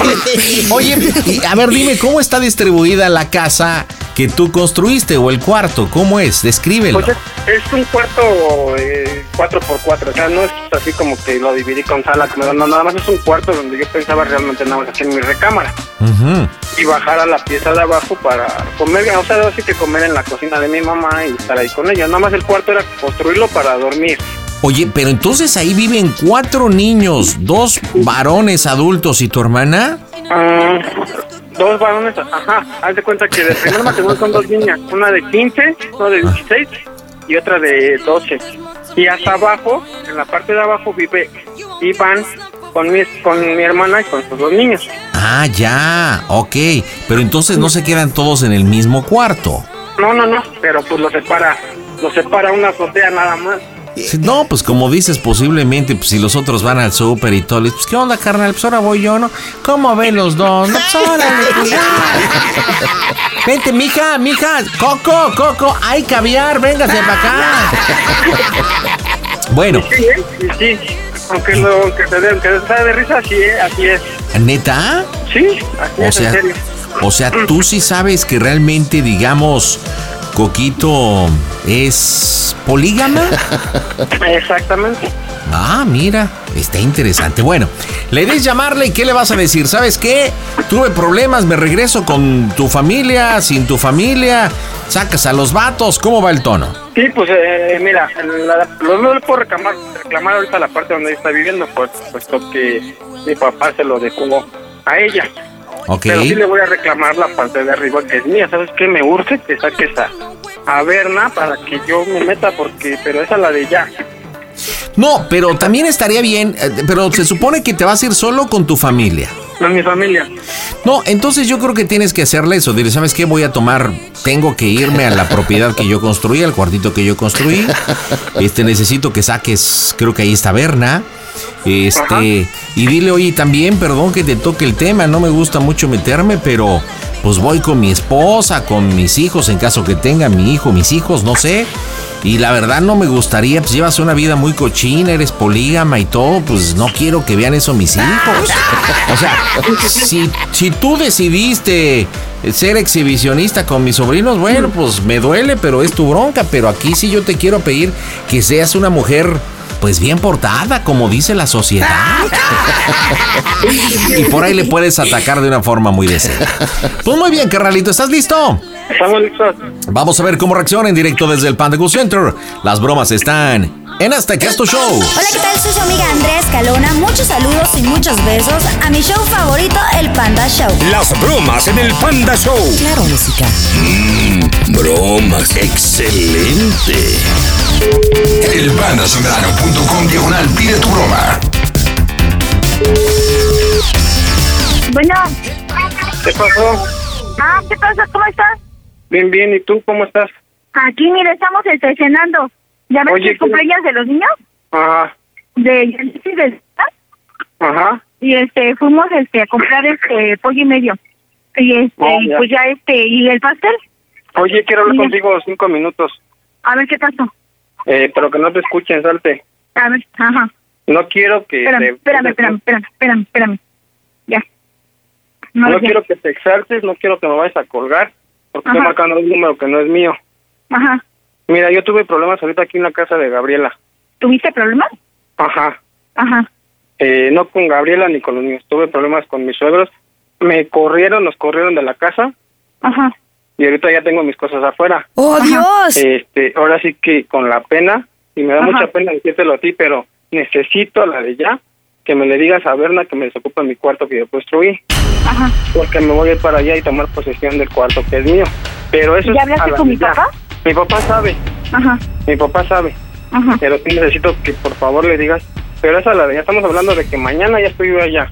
<laughs> Oye, y, a ver, dime, ¿cómo está distribuida la casa que tú construiste o el cuarto? ¿Cómo es? Descríbelo. Pues es, es un cuarto eh, 4x4, o sea, no es así como que lo dividí con sala, no, nada más es un cuarto donde yo pensaba realmente nada más hacer mi recámara Ujú. y bajar a la pieza de abajo para comer, o sea, así que comer en la cocina de mi mamá y estar ahí con ella. Nada más el cuarto era construirlo para dormir. Oye, pero entonces ahí viven cuatro niños, dos varones adultos y tu hermana. Ah, dos varones, ajá, haz de cuenta que del primer matrimonio son dos niñas, una de 15, una de 16 y otra de 12. Y hasta abajo, en la parte de abajo vive Iván con mi, con mi hermana y con sus dos niños. Ah, ya, ok. Pero entonces no se quedan todos en el mismo cuarto. No, no, no, pero pues lo separa, lo separa una azotea nada más. Sí, No, pues como dices, posiblemente, pues si los otros van al súper y todo, les, pues ¿qué onda, carnal? Pues ahora voy yo, ¿no? ¿Cómo ven los dos? No, pues órale, pues. <laughs> Vente, mija, mija, Coco, Coco, hay caviar, véngase para acá. <laughs> Bueno, Sí. Y sí, aunque, lo, aunque se aunque se de risa, sí, ¿eh? así es. ¿neta? Sí, así O es, sea, en serio. o sea, tú sí sabes que realmente, digamos, Coquito es polígama. Exactamente. Ah, mira, está interesante. Bueno, le des llamarle y ¿qué le vas a decir? ¿Sabes qué? Tuve problemas, me regreso con tu familia, sin tu familia, sacas a los vatos, ¿cómo va el tono? Sí, pues eh, mira, la- lo no le puedo reclamar, reclamar ahorita la parte donde ella está viviendo, pues, puesto que mi papá se lo dejó a ella. Ok. Pero sí le voy a reclamar la parte de arriba que es mía. ¿Sabes qué? Me urge que saques a, a Berna para que yo me meta, porque pero esa es la de ya. No, pero también estaría bien, eh, pero se supone que te vas a ir solo con tu familia. Es mi familia. No, entonces yo creo que tienes que hacerle eso. Dile, ¿sabes qué? Voy a tomar, tengo que irme a la propiedad que yo construí, al cuartito que yo construí. <laughs> Este, necesito que saques, creo que ahí está Berna. Este, y dile, oye, también, perdón que te toque el tema, no me gusta mucho meterme, pero pues voy con mi esposa, con mis hijos, en caso que tenga mi hijo, mis hijos, no sé. Y la verdad no me gustaría, pues llevas una vida muy cochina, eres polígama y todo, pues no quiero que vean eso mis hijos. O sea, si, si tú decidiste ser exhibicionista con mis sobrinos, bueno, pues me duele, pero es tu bronca. Pero aquí sí yo te quiero pedir que seas una mujer, pues bien portada, como dice la sociedad. <laughs> Y por ahí le puedes atacar de una forma muy decente. Pues muy bien, carnalito, ¿estás listo? Estamos listos. Vamos a ver cómo reacciona en directo desde el Panda Center. Las bromas están en este que es tu show. Hola, ¿qué tal? Soy su amiga Andrea Escalona. Muchos saludos y muchos besos a mi show favorito, El Panda Show. Las bromas en el Panda Show. Claro, música. Mmm, bromas, excelente. Elpandasambrano.com diagonal pide tu broma. Bueno. ¿Qué pasó? Ah, ¿qué pasa? ¿Cómo estás? Bien, bien. ¿Y tú cómo estás? Aquí, mira, estamos cenando. ¿Ya ves Oye, que cumpleaños de los niños? Ajá, De de ajá. y este fuimos este a comprar este pollo y medio. Y este, Oh, ya. pues ya este, y el pastel. Oye, quiero hablar contigo cinco minutos. A ver qué pasó. Eh, pero que no te escuchen, salte. A ver, ajá. No quiero que... Espérame, te- espérame, espérame, espérame, espérame, espérame. Ya. No, ya. quiero que te exaltes, no quiero que me vayas a colgar, porque Ajá. estoy marcando un número que no es mío. Ajá. Mira, yo tuve problemas ahorita aquí en la casa de Gabriela. ¿Tuviste problemas? Ajá. Ajá. Eh, no con Gabriela ni con los niños. Tuve problemas con mis suegros. Me corrieron, nos corrieron de la casa Ajá. y ahorita ya tengo mis cosas afuera. ¡Oh, Dios! Este, ahora sí que con la pena, y me da Ajá. mucha pena decírtelo a ti, pero necesito a la de ya que me le digas a Berna que me desocupe mi cuarto que yo construí. Ajá. Porque me voy a ir para allá y tomar posesión del cuarto que es mío. Pero eso ¿Ya es hablaste a la con de mi ya. papá? Mi papá sabe, Ajá. mi papá sabe. Ajá. Pero sí necesito que por favor le digas. Pero esa la de ya estamos hablando de que mañana ya estoy yo allá.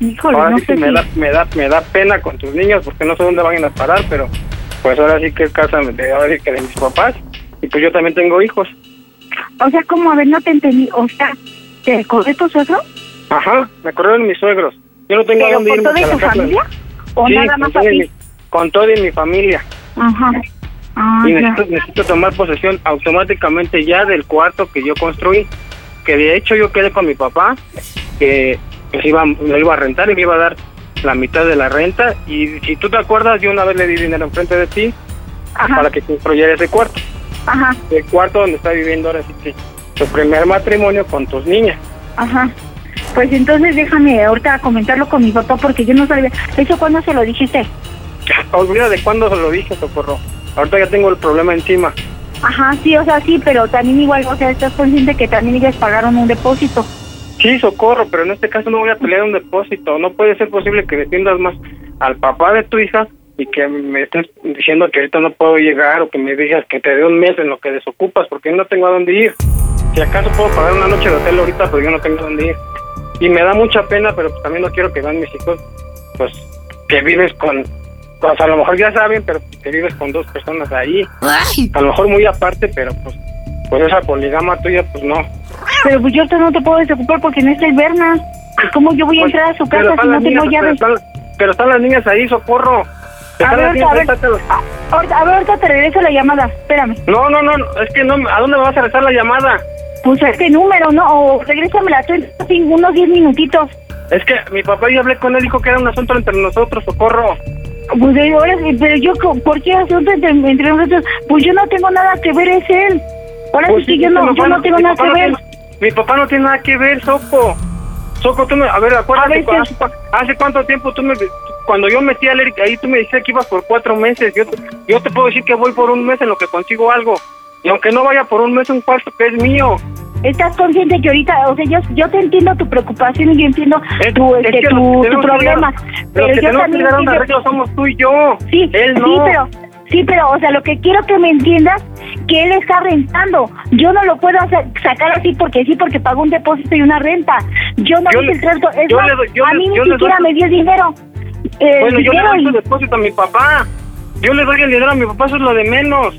Híjole, ahora no sí sé me si- da, me da, me da pena con tus niños porque no sé dónde van a parar, pero pues ahora sí que es casa de, ahora sí que de mis papás y pues yo también tengo hijos. O sea, como, a ver, no te entendí. O sea, ¿te corrió tu suegro? Ajá, me corrieron mis suegros. Yo no tengo ¿Pero dónde con irme toda tu familia? ¿O Sí, nada con más mi- con toda mi familia. Ajá. Ah, y necesito, necesito tomar posesión automáticamente ya del cuarto que yo construí. Que de hecho yo quedé con mi papá, que pues iba, lo iba a rentar y me iba a dar la mitad de la renta. Y si tú te acuerdas, yo una vez le di dinero enfrente de ti para que construyera ese cuarto. Ajá. El cuarto donde está viviendo ahora sí que tu primer matrimonio con tus niñas. Ajá. Pues entonces déjame ahorita comentarlo con mi papá porque yo no sabía. ¿Eso cuándo se lo dijiste? <laughs> Olvida de cuándo se lo dije, Socorro. Ahorita ya tengo el problema encima. Ajá, sí, o sea, sí, pero también igual, o sea, estás consciente que también ellas pagaron un depósito. Sí, socorro, pero en este caso no voy a pelear un depósito. No puede ser posible que defiendas más al papá de tu hija y que me estés diciendo que ahorita no puedo llegar o que me digas que te dé un mes en lo que desocupas porque no tengo a dónde ir. Si acaso puedo pagar una noche de hotel ahorita, pero yo no tengo a dónde ir. Y me da mucha pena, pero pues también no quiero que vean mis hijos, pues, que vives con... Pues a lo mejor ya saben, pero que vives con dos personas ahí. A lo mejor muy aparte, pero pues, pues esa poligama tuya, pues no. Pero pues yo ahorita no te puedo desocupar porque no está el Berna. ¿Y ¿Cómo yo voy a entrar a su Pero casa si no tengo pero llaves? están, pero están las niñas ahí, socorro. A ver, niñas a ver, sácalas. ahorita, a ver, ahorita te regreso la llamada. Espérame. No, no, no, no, es que no, ¿a dónde me vas a regresar la llamada? Pues a este número, ¿no? O regrésamela tú en unos 10 minutitos. Es que mi papá yo hablé con él, dijo que era un asunto entre nosotros, socorro. Pues ahora sí, pero yo, ¿por qué asunto entre, entre nosotros? Pues yo no tengo nada que ver, es él. Ahora Pues sí que yo no, yo no tengo nada que no ver. tiene- mi papá no tiene nada que ver, Soco. Soco, tú me, a ver, acuérdate, cu- hace, cuánto tiempo tú me, cuando yo metí al Eric ahí, tú me dijiste que ibas por cuatro meses. Yo, te- yo te puedo decir que voy por un mes en lo que consigo algo. Y aunque no vaya por un mes, un cuarto que es mío. Estás consciente que ahorita, o sea, yo, yo te entiendo tu preocupación y yo entiendo tu, es este, que tu, que tu que problema. llegar- Pero que yo que también un entiendo arreglo somos tú y yo. Sí, Él no. sí, pero, sí, pero, o sea, lo que quiero que me entiendas que él está rentando. Yo no lo puedo hacer, sacar así porque sí, porque pagó un depósito y una renta. Yo no Yo hice el trato. Es más, doy- a mí ni siquiera doy- me dio el dinero. Eh, Bueno, yo le dinero doy su depósito a mi papá. Yo le doy el dinero a mi papá, eso es lo de menos.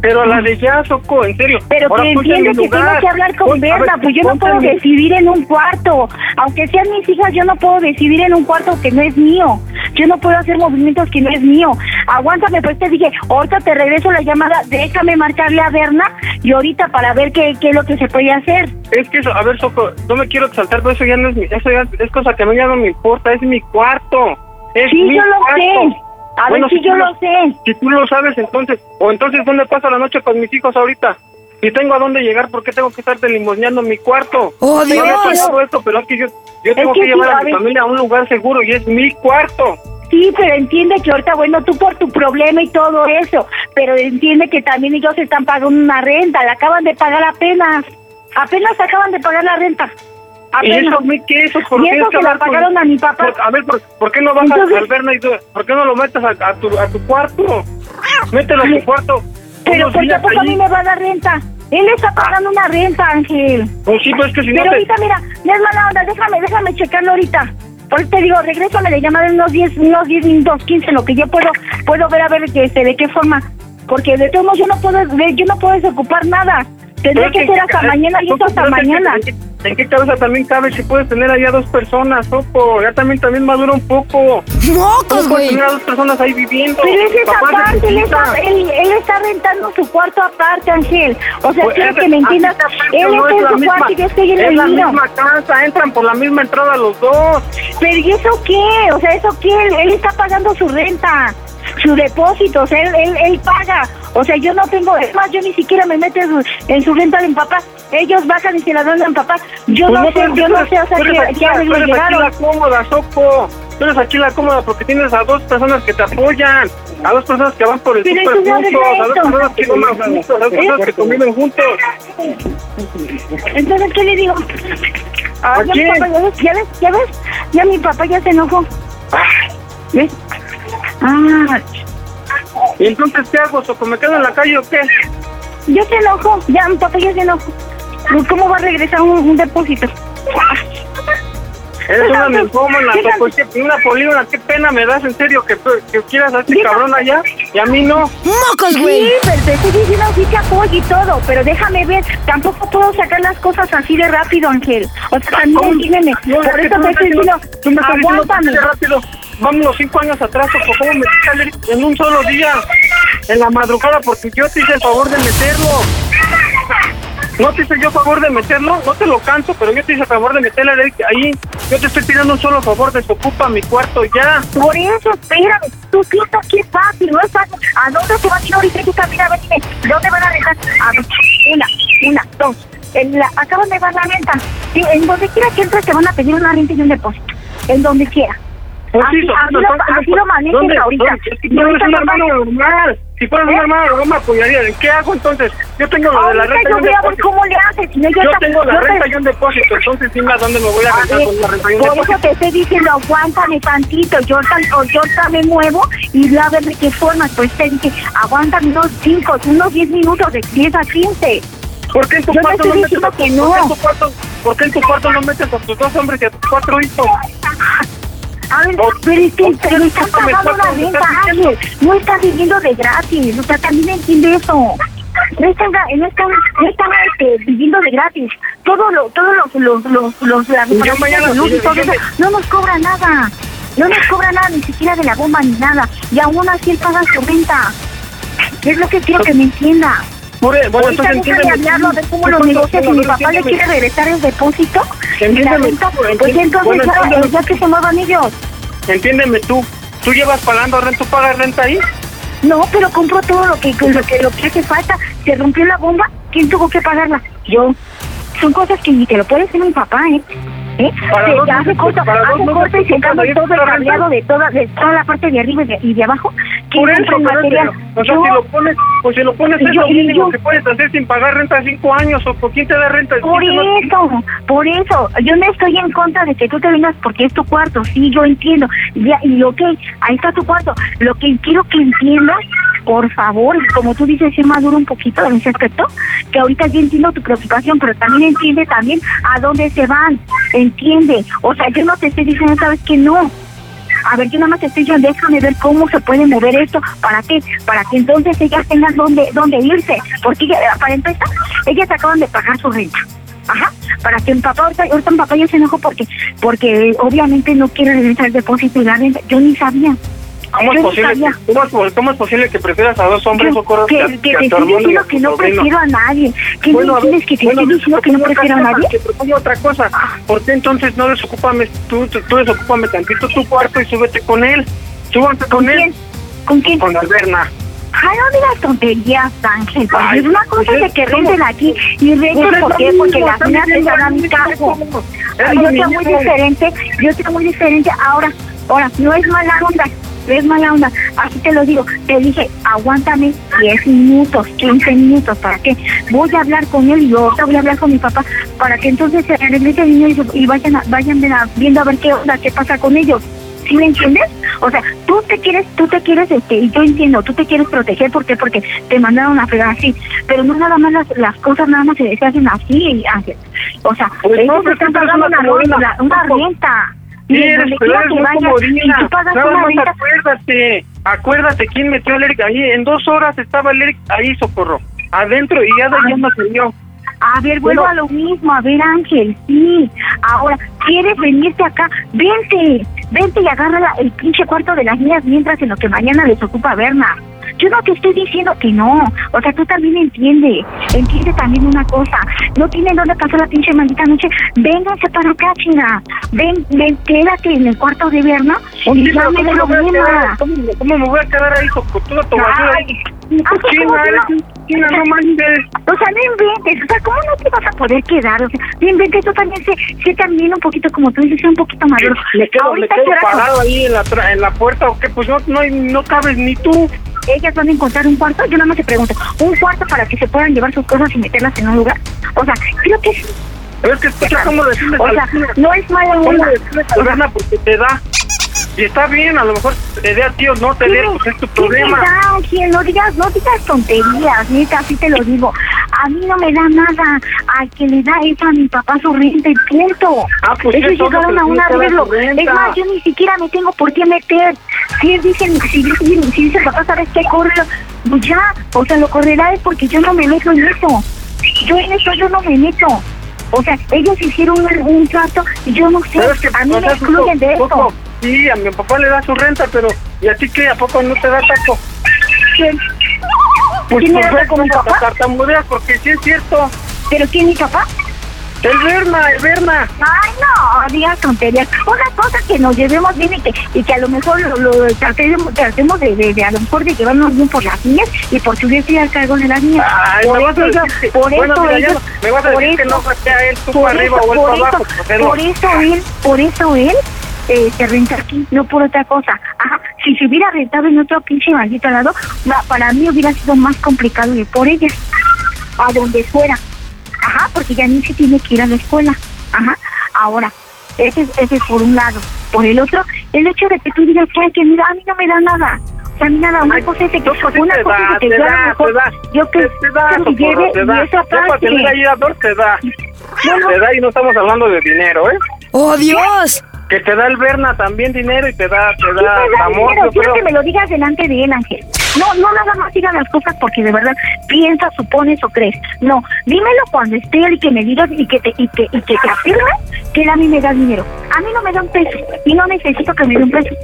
Pero la de ya, Soco, en serio. Pero Ahora que ponte en mi entiende que tengo que hablar con Ponte- a Berna, ver, pues yo no puedo decidir en un cuarto. Aunque sean mis hijas, yo no puedo decidir en un cuarto que no es mío. Yo no puedo hacer movimientos que no es mío. Aguántame, pues te dije, ahorita te regreso la llamada, déjame marcarle a Berna y ahorita para ver qué, qué es lo que se puede hacer. Es que eso, a ver, Soco, no me quiero exaltar, pero eso ya no es mi, eso ya es cosa que a mí ya no me importa, es mi cuarto. Es Sí, mi yo lo cuarto. sé. A ver, sí, si yo lo sé. Si tú lo sabes, entonces, o entonces, ¿dónde paso la noche con mis hijos ahorita? Si tengo a dónde llegar, ¿por qué tengo que estarte limosneando mi cuarto? ¡Oh, Yo no he Dios! pagado esto, pero es que yo, yo tengo que llevar a a mi ver. familia a un lugar seguro y es mi cuarto. Sí, pero entiende que ahorita, bueno, tú por tu problema y todo eso, pero entiende que también ellos están pagando una renta, la acaban de pagar apenas. Apenas acaban de pagar la renta. ¿Y Apenas. eso a mí qué? ¿Eso por Y qué eso es que la pagaron a mi papá. por- a ver, ¿por, por qué no vas Entonces- al Berna y tú- ¿Por qué no lo metes a, a tu, a tu cuarto? Mételo a tu cuarto. Pero unos ¿por qué pues a mí me va a dar renta? Él está pagando una renta, Ángel. Pues sí, pues es que si no Pero te... ahorita, mira, no es mala onda, déjame, déjame checarlo ahorita. Por eso te digo, regrésame de llamada en unos 10, unos 10 minutos, 15, en lo que yo puedo, puedo ver a ver que, este, de qué forma. Porque de todos modos yo no puedo, yo no puedo desocupar nada. Tendré Pero que es ser hasta mañana y esto hasta es mañana. ¿en qué, cabeza también cabe si puedes tener allá dos personas, Sopo? Ya también, también madura un poco. ¡Mocos, ¿Cómo güey! puedes tener a dos personas ahí viviendo? Pero es Papá aparte, él está, él, él está rentando su cuarto aparte, Ángel. O sea, Pues quiero que me entiendas. Él no está es en la su misma- cuarto y yo estoy en Es el la mío. misma casa, entran por la misma entrada los dos. Pero ¿y eso qué? O sea, ¿eso qué? Él está pagando su renta, su depósito, o sea, él, él, él paga. O sea, yo no tengo, es más, yo ni siquiera me meto en su, en su renta de mi papá. Ellos bajan y se la dan a mi papá. Yo Pues no, sé, pero yo no sé, o sea, eres qué, aquí aquí llegaron. la cómoda, Sopo. Tú eres aquí la cómoda porque tienes a dos personas que te apoyan, a dos personas que van por el no juntos, a dos personas que comen juntos, a dos personas que conviven juntos. Entonces, ¿qué le digo? Ah, ¿A ya, mi quién? papá, ya ves, ya ves, ya ves, ya mi papá ya se enojó. ¿Ves? Ah, ¿Y entonces qué hago, Sopo? ¿Me quedo en la calle o qué? ya se enojó, ya mi papá ya se enojó. Pues, ¿Cómo va a regresar un, un depósito? Eres una Fíjate, ninfómana, fíjate. Sopo. Es que una polígona, qué pena me das, en serio, que, que quieras a este Fíjate. cabrón allá y a mí no. ¡Mocos, Sí, güey! pero te estoy diciendo sí te apoyo y todo, pero déjame ver, tampoco puedo sacar las cosas así de rápido, Ángel. O sea, también ¿Cómo? entiéndeme. No, Por es eso te me estoy diciendo, tú me aguántame. rápido. Vámonos cinco años atrás, Sopo. ¿Cómo me en un solo día? En la madrugada, porque yo te hice el favor de meterlo. No te hice yo favor de meterlo, no te lo canto, pero yo te hice favor de meterle ahí. Yo te estoy pidiendo un solo favor, desocupa mi cuarto ya. Por eso, espérame, tú piensas que es fácil, no es fácil. ¿A dónde se van a ir ahorita? Tú también, a ver, dime, ¿dónde van a dejar? A ver, una, una, dos. En la, acaban de dar la renta. Sí, en donde quiera que entres te van a pedir una renta y un depósito. En donde quiera. Así, así, lo, así lo manejes ¿dónde- ahorita. dónde? Es Y un hermano vas- normal. Si fueras un ¿Eh? hermano normal, me apoyaría. ¿En qué hago entonces? Yo tengo lo de la renta y un voy a ver depósito. cómo le haces. Si no, yo Yo tengo la yo te- renta y un depósito, entonces dime a dónde me voy a A rentar ver, con la renta y un por eso depósito. te estoy diciendo, aguántame tantito, yo, tan- o yo ahorita me muevo y voy a ver de qué forma. Pues te dije, aguántame unos 5, unos 10 minutos, de 10 a 15. ¿Por qué en tu Yo te cuarto no metes diciendo a, que no. ¿por qué en tu cuarto, por qué en tu cuarto no metes a tus dos hombres y a tus cuatro hijos? A ver, pero es que discúlpame, pagando la ¿cuánto me renta, Ángel. No estás viviendo de gratis. O sea, también entiende eso. No están, no están, no están este, viviendo de gratis. Todo lo, todos los, los, los, los, la luz y todo eso, no nos cobra nada. No nos cobra nada, ni siquiera de la bomba ni nada. Y aún así él paga su renta. Es lo que quiero que me entienda. Por- e, Bueno, entonces entiéndeme. hablarlo de cómo ¿Qué los negocios y mi papá le quiere regresar el depósito Entiéndeme, pues entonces ya, que se muevan ellos. Entiéndeme tú. ¿Tú llevas pagando renta? ¿Tú pagas renta ahí? No, pero compró todo lo que, lo que lo que hace falta. Se rompió la bomba, ¿quién tuvo que pagarla? Yo. Son cosas que ni te lo puede decir mi papá, ¿eh? ¿Eh? Para Se dos hace corta, para dos hace y ahí todo el cableado de toda, de toda la parte de arriba y de, y de abajo. ¿Quién Por eso, material? o sea, Yo. si lo pones, pues si lo pones es yo- lo mínimo que puedes hacer sin pagar renta cinco años, o por quién te da renta. Por ¿Quién te da- eso, por eso, yo no estoy en contra de que tú te vengas porque es tu cuarto, sí, yo entiendo, ya, y ok, ahí está tu cuarto, lo que quiero que entiendas, por favor, como tú dices, ser maduro un poquito en ese aspecto, que ahorita yo entiendo tu preocupación, pero también entiende también a dónde se van, entiende, o sea, yo no te estoy diciendo, sabes que no, a ver, yo nada más te estoy diciendo, déjame ver cómo se puede mover esto, ¿para qué? Para que entonces ellas tengan dónde, dónde irse, porque ella- para empezar, ellas acaban de pagar su renta. Ajá, para que mi papá, ahorita, ahorita mi papá ya se enojó porque, porque obviamente no quiere regresar el depósito y la renta, yo ni sabía. ¿Cómo es, posible que, cómo, es, cómo es posible que prefieras a dos hombres o que, que que te estoy diciendo que no prefiero a nadie. ¿Qué Bueno, me entiendes? Que te bueno, estoy diciendo que no prefiero a nadie. Que propongo otra cosa. ¿Por qué entonces no desocúpame tú, tú, tú desocúpame tantito tu cuarto y súbete con él? Súbate con, ¿Con él. quién? ¿Con quién? Con Alberna. Ay, no digas tonterías, Ángel. Ay, es una pues cosa es de que renten aquí y renten Pues es ¿por qué? mismo, Porque las minas viviendo están a mi lo Yo estoy muy diferente, yo estoy muy diferente. Ahora, ahora, no es mala onda. Es mala onda. Así te lo digo. Te dije, aguántame 10 minutos, 15 minutos. ¿Para qué? Voy a hablar con él y yo voy a hablar con mi papá para que entonces se regrese el niño y, y vayan, a- vayan la- viendo a ver qué onda, qué pasa con ellos. ¿Sí me entiendes? O sea, tú te quieres, tú te quieres, este, y yo entiendo, tú te quieres proteger, ¿por qué? Porque te mandaron a fregar así, pero no nada más las, las cosas nada más se, se hacen así, Ángel. O sea, Pues ellos están pagando una, una una renta. Sí, eres, muy comodina. Nada más acuérdate, acuérdate quién metió al Eric ahí. En dos horas estaba el Eric ahí, socorro. Adentro y ya de ahí ya no salió. A ver, vuelvo Bueno. a lo mismo. A ver, Ángel, sí. Ahora, ¿quieres venirte acá? Vente, vente y agarra el pinche cuarto de las niñas mientras en lo que mañana les ocupa Berna. Yo no te estoy diciendo que no. O sea, tú también entiende. Entiende también una cosa. No tienen dónde pasar la pinche maldita noche. Vénganse para acá, china. Ven, ven, quédate en el cuarto de ya pero me ¿cómo voy a quedar? ¿Cómo, cómo me voy a quedar ahí con toda tu basura ahí? China, ¿cómo que eres no? un- China, no manches. O sea, no inventes, o sea, ¿cómo no te vas a poder quedar? O sea, no inventes, yo también sé, sé también un poquito, como tú dices, sé un poquito maduro. Me quedo, me quedo parado ahí en la, tra- en la puerta o qué, pues no, no, no cabes ni tú. Ellas van a encontrar un cuarto, yo nada más te pregunto, ¿un cuarto para que se puedan llevar sus cosas y meterlas en un lugar? O sea, creo que. Pero es que escucha cómo decirles O sea, no es mala ¿Cómo onda. decirles a porque te da. Y está bien, a lo mejor te dé a ti o no te dé, pues es tu ¿Qué me problema. da? No digas, no digas tonterías, neta, así te lo digo. A mí no me da nada. Al que le da eso a mi papá su renta y punto. Ah, pues Ellos eso, llegaron a un arreglo. Es más, yo ni siquiera me tengo por qué meter. Si él dice, si, dice- si dice papá, ¿sabes qué? Corre, pues ya. O sea, lo correrá es porque yo no me meto en eso. Yo en eso yo no me meto. O sea, ellos hicieron un, un trato y yo no sé. A mí me excluyen de eso. Sí, a mi papá le da su renta, pero ¿y a ti qué? ¿A poco no te da taco? ¿Quién? Pues ¿Quién pues con mi papá? tartamudeas, porque sí es cierto. ¿Pero quién mi papá? El Berna, el Berna. Ay, no, digas tonterías. Una cosa que nos llevemos bien y que, y que a lo mejor lo, lo tratemos, tratemos de, de, de a lo mejor de llevarnos bien por las niñas y por subirse al cargo de las niñas. Ay, por me vas a eso, decir por bueno, eso mira, ellos- me vas a por decir que eso- no sea él, tú para arriba o él por para abajo, por eso él, por eso él eh, se renta aquí, no por otra cosa. Ajá, si se hubiera rentado en otro pinche maldito lado, para mí hubiera sido más complicado ir por ella, a donde fuera. Ajá, porque ya ni se tiene que ir a la escuela. Ajá, ahora, ese, es- ese es por un lado. Por el otro, el hecho de que tú digas que, ay, que mira, a mí no me da nada. O sea, a mí nada, una cosa es de que, una te cosa da, es que te yo a lo da, mejor, te da. yo que Te, te da, que lleve te y da. esa Ya para parte. tener ahí a dos te da. Te da y no estamos hablando de dinero, ¿eh? ¡Oh, Dios! Que te da el Berna también dinero y te da, te da amor, dinero, quiero que me lo digas delante de él, Ángel. No, no nada más digas las cosas porque de verdad piensas, supones o crees. No, dímelo cuando esté él y que me digas y que te, y que, y que te afirme que él a mí me da dinero. A mí no me da un peso y no necesito que me dé un peso.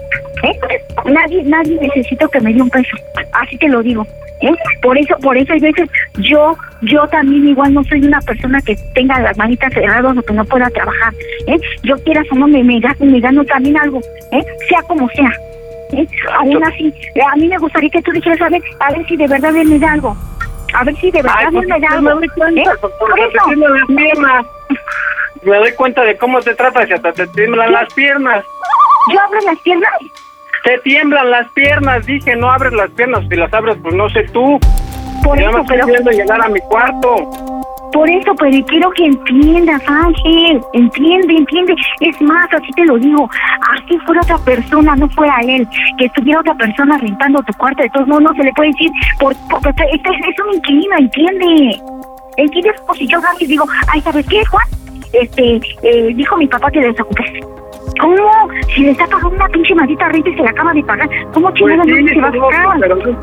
¿eh? Nadie, nadie necesito que me dé un peso. Así te lo digo. ¿Eh? Por eso, por eso hay veces yo, yo también igual no soy una persona que tenga las manitas cerradas o que no pueda trabajar. ¿eh? Yo quieras o no me, me, gano, me gano también algo, ¿eh? sea como sea. ¿eh? Aún así, eh, a mí me gustaría que tú dijeras, a ver, a ver si de verdad me da algo. A ver si de verdad Ay, pues, me da sí algo. me doy cuenta, ¿eh? por- Por eso. Me doy cuenta de cómo te tratas y hasta te tiemblan las piernas. ¿Yo abro las piernas? Te tiemblan las piernas, dije, no abres las piernas. Si las abres, pues no sé tú. Por ya eso, me estoy pero- viendo llegar a mi cuarto. Por eso, pero quiero que entiendas, Ángel. Entiende, entiende. Es más, así te lo digo. Así fuera otra persona, no fuera él. Que estuviera otra persona rentando tu cuarto. De todos modos, no se le puede decir. Por, este, este es un inquilino, entiende. Entiendes como si yo y digo, ay, ¿sabes qué, Juan? Este, eh, dijo mi papá que le desocupes. ¿Cómo? Si le está pagando una pinche maldita renta y se la acaba de pagar. ¿Cómo Pues chingada sí, no se va a no, pero ¿cómo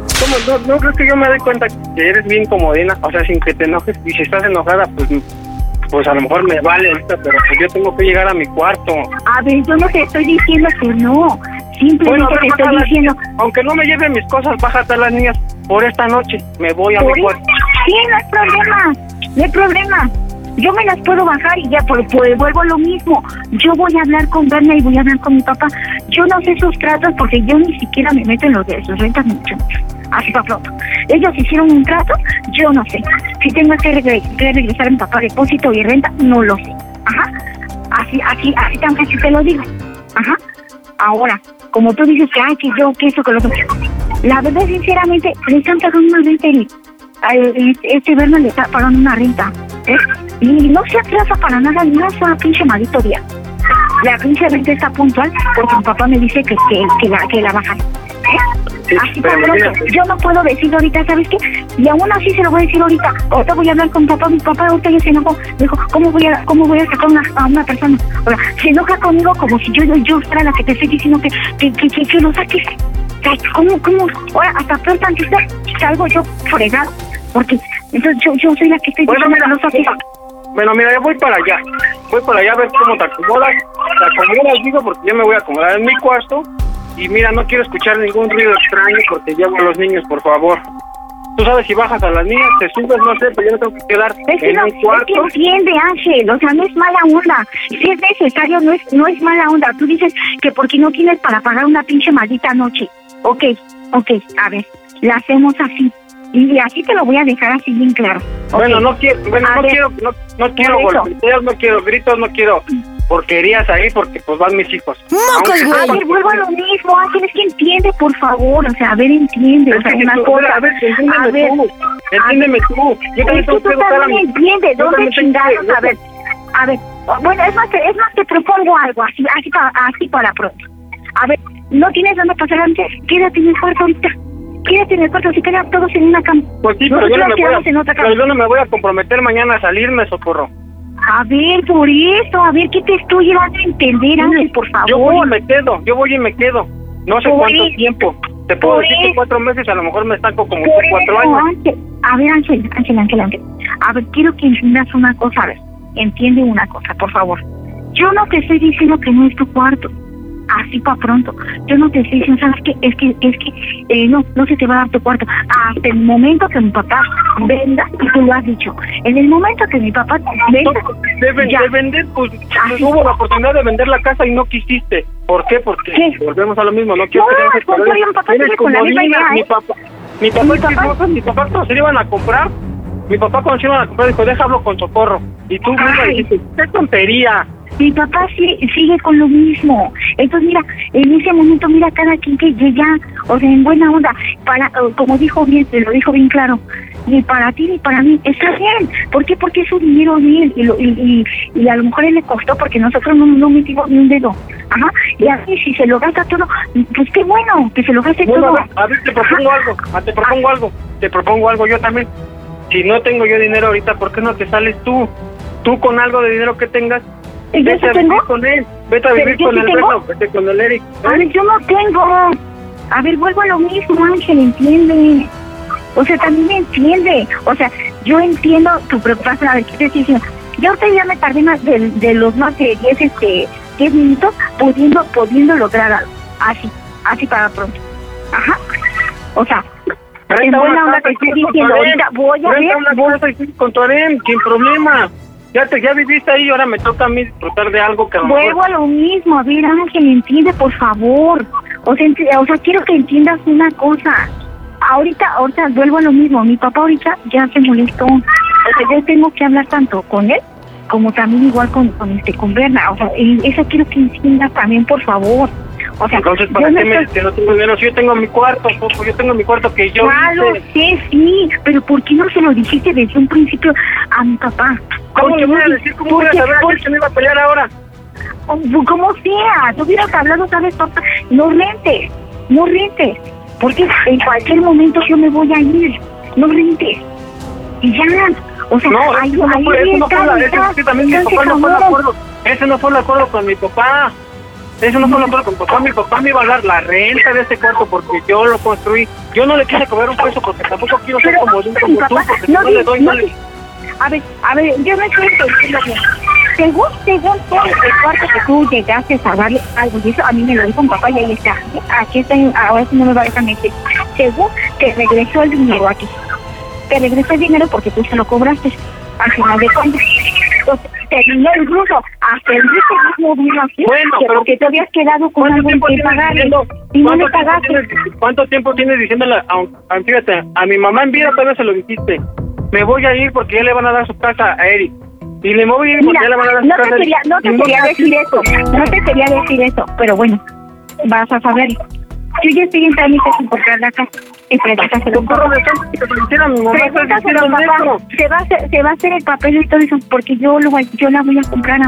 no, no crees que yo me doy cuenta que eres bien comodina? O sea, sin que te enojes. Y si estás enojada, pues, pues a lo mejor me vale ahorita, pero pues yo tengo que llegar a mi cuarto. A ver, yo no te estoy diciendo que no. Simplemente Bueno, ver, te estoy las- diciendo. Aunque no me lleven mis cosas, bájate a las niñas por esta noche. Me voy a mi cuarto. Sí, no hay problema, no hay problema. Yo me las puedo bajar y ya, pues, vuelvo lo mismo. Yo voy a hablar con Berna y voy a hablar con mi papá. Yo no sé sus tratos porque yo ni siquiera me meto en los de sus rentas mucho. Así para pronto. Ellos hicieron un trato, yo no sé. Si tengo que, regre- que regresar a mi papá depósito y renta, no lo sé. Ajá. Así, así, así tan así te lo digo. Ajá. Ahora, como tú dices que, ay, que yo, que eso, que lo otro. La verdad, sinceramente, le están pagando una renta, este, este verano le está pagando una renta. ¿eh? Y no se atrasa para nada, ni esa pinche maldito día. La pinche renta está puntual porque mi papá me dice que, que, que la, que la bajan. ¿eh? Así por pronto. Yo no puedo decir ahorita, ¿sabes qué? Y aún así se lo voy a decir ahorita. Ahorita voy a hablar con mi papá. Mi papá ahorita ya se enojó. Dijo, ¿cómo voy a, cómo voy a sacar una, a una persona? O sea, se enoja conmigo como si yo, yo fuera la que te estoy diciendo que, que, que, que, que lo saques. ¿Cómo, cómo? Ahora, hasta peor tantito, salgo yo fregado. Porque entonces yo, yo soy la que estoy Bueno, diciendo mira, que lo saques. Bueno, mira, yo voy para allá. Voy para allá a ver cómo te acomodas. Te acomodas, digo, porque yo me voy a acomodar en mi cuarto. Y mira, no quiero escuchar ningún ruido extraño porque llevo a los niños, por favor. Tú sabes, si bajas a las niñas, te subes, no sé, pero yo me tengo que quedar Es que, en no, un es cuarto. que entiende, Ángel, o sea, no es mala onda. Si es necesario, no es, no es mala onda. Tú dices que porque no tienes para pagar una pinche maldita noche. Ok, ok, a ver, la hacemos así. Y así te lo voy a dejar así bien claro. Bueno, no quiero, bueno, A no ver, quiero, no, no quiero golpeteos, no quiero gritos, no quiero porquerías ahí porque pues van mis hijos. Aunque- A ver, vuelvo a lo mismo, Ángel, es que entiende, por favor. O sea, a ver, entiende. O sea, una tú, cosa. a ver, entiéndeme a ver, tú, entiéndeme tú. Yo también que tengo que a también mi- entiendes, yo ¿dónde también tengo chingados? que- A ver, a ver, bueno, es más, te, es más, te propongo algo, así, así, para, así para pronto. A ver, no tienes dónde pasar antes, quédate en el cuarto ahorita. Quédate en el cuarto, si quedan todos en una cama. Pues sí, pero yo, no me voy en a, otra pero cama. yo no me voy a comprometer mañana a salirme, socorro. A ver, por eso, a ver, ¿qué te estoy llevando a entender, Ángel, por favor? Yo voy y me quedo, yo voy y me quedo. No sé Por cuánto eso. tiempo. Te puedo decir que cuatro meses, a lo mejor me estanco como Por cuatro eso, años. Ángel. A ver, Ángel, Ángel, Ángel, Ángel. A ver, quiero que entiendas una cosa, a ver. Entiende una cosa, por favor. Yo no te estoy diciendo que no es tu cuarto. Así para pronto. Yo no te estoy diciendo, ¿sabes qué? Es que, es que, eh, no, no se te va a dar tu cuarto. Hasta el momento que mi papá venda, y tú lo has dicho, en el momento que mi papá venda, Deben ya. de vender, pues hubo la oportunidad de vender la casa y no quisiste. ¿Por qué? Porque volvemos a lo mismo, no quiero No, que contrario, problemas. mi papá sigue con la misma mi ¿eh? papá, mi papá, Mi papá- no, mi papá cuando se iban a comprar, mi papá cuando se iban a comprar dijo, déjalo con socorro. Y tú Ay. dijiste, qué tontería. Mi papá sigue con lo mismo. Entonces, mira, en ese momento, mira, cada quien que ya, o sea, en buena onda, para, eh, como dijo bien, te lo dijo bien claro, ni para ti ni para mí, está bien. ¿Por qué? Porque es su dinero de él y, lo- y, y, y a lo mejor él le costó porque nosotros no, no metimos ni un dedo. Ajá. Y así, si se lo gasta todo, pues qué bueno, que se lo gaste Bueno, todo. a ver, a ver, te propongo algo, ah, te propongo algo, te propongo algo yo también. Si no tengo yo dinero ahorita, ¿por qué no te sales tú? Tú con algo de dinero que tengas, ¿Y yo vete sí a vivir tengo? con él, vete a ¿Pero vivir con sí el tengo? Vete con el Eric. A ver, yo no tengo. A ver, vuelvo a lo mismo, Ángel, entiende. O sea, también me entiende. O sea, yo entiendo tu preocupación. A ver, ¿qué te estoy diciendo? Yo ahorita ya me tardé más de, de los más de 10, este, 10 minutos pudiendo, pudiendo lograr algo. Así, así para pronto. Ajá. O sea, en buena una onda te estoy diciendo, ahorita voy a ver, voy- con tu harem, sin problema. Ya ya viviste ahí, ahora me toca a mí disfrutar de algo que a Vuelvo a lo mismo, a ver Ángel, entiende por favor. O sea, o sea, quiero que entiendas una cosa. Ahorita, ahorita vuelvo a lo mismo. Mi papá ahorita ya se molestó. O sea, yo tengo que hablar tanto con él como también igual con, con este con Berna. O sea, y eso quiero que entiendas también, por favor. O sea, Entonces, ¿para qué me estoy- que no tengo dinero? Si yo tengo mi cuarto, Popo, yo tengo mi cuarto que yo hice. sé, sí, pero ¿por qué no se lo dijiste desde un principio a mi papá? ¿Cómo Porque le voy a decir? ¿Cómo voy a saber porque- se me iba a pelear ahora? o- como sea, tú hubieras hablado, ¿sabes, papá? No rentes, no rentes, porque en cualquier momento yo me voy a ir, no rentes. Y ya, o sea, No, ahí, eso no ahí eso no fue la, sí también mi papá no fue de acabó. acuerdo. Ese no fue el acuerdo con mi papá. Eso no fue el acuerdo con papá. Mi papá me iba a dar la renta de ese cuarto porque yo lo construí. Yo no le quise cobrar un peso porque tampoco quiero ser como de un como tú, porque si no, no le doy, no no le... di- A ver, a ver, yo no estoy entendiendo bien. Según, según tú, el cuarto que tú llegaste a darle algo, y eso a mí me lo dijo mi papá y ahí está. Aquí está, ahora sí no me va a dejar mentir. Según te regresó el dinero aquí. Te regresó el dinero porque tú se lo cobraste al final de cuentas. Terminó incluso hasta el mismo vino aquí, Bueno, que porque te habías quedado con ¿Cuánto algo que pagar y no ¿Cuánto le pagaste. tienes- ¿Cuánto tiempo tienes diciéndole? A, a- fíjate, a mi mamá en vida todavía se lo dijiste. Me voy a ir porque ya le van a dar su casa a Eric. Y le voy a ir porque Mira, ya le van a dar su no casa te a quería, no te quería decir eso, no te quería decir eso, pero bueno, vas a saber. Yo ya estoy en trámites en comprar la casa. Y papá. Se va, a hacer, se va a hacer el papel y todo eso porque yo, lo, yo la voy a comprar.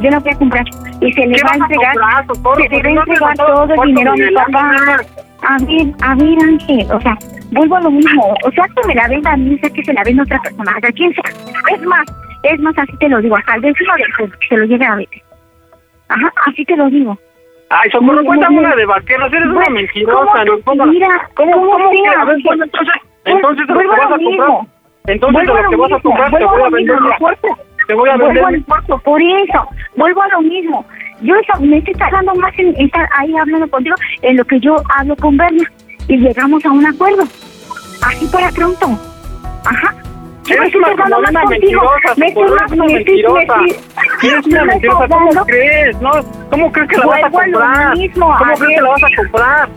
Yo la voy a comprar. Y se le ¿Qué va a entregar. Se le va a entregar todo el dinero a mi papá. A ver, a ver, Ángel. O sea, vuelvo a lo mismo. O sea, que me la venda a mí, sea que se la venda a otra persona. A quien sea. Es más, es más, así te lo digo. Hasta el vecino de que se lo lleve a vete. Ajá, así te lo digo. Ay, Socorro, cuéntame una de vaqueros, eres una mentirosa, ¿cómo ¿no? que ¿Cómo, mira? cómo, ¿Cómo cómo que? A ver, bueno, entonces, entonces lo que vas a comprar, entonces de lo que vas a comprar te voy a vender te voy a vender mi cuarto. Por eso, vuelvo a lo mismo. Yo eso, me estoy tardando más en estar ahí hablando contigo en lo que yo hablo con Berna y llegamos a un acuerdo. Así para pronto. Ajá. Eres una, una mentirosa, Me una mentirosa. Eres una mentirosa, ¿cómo crees? ¿No? ¿Cómo crees que la vas a comprar? ¿Cómo crees que la vas a comprar?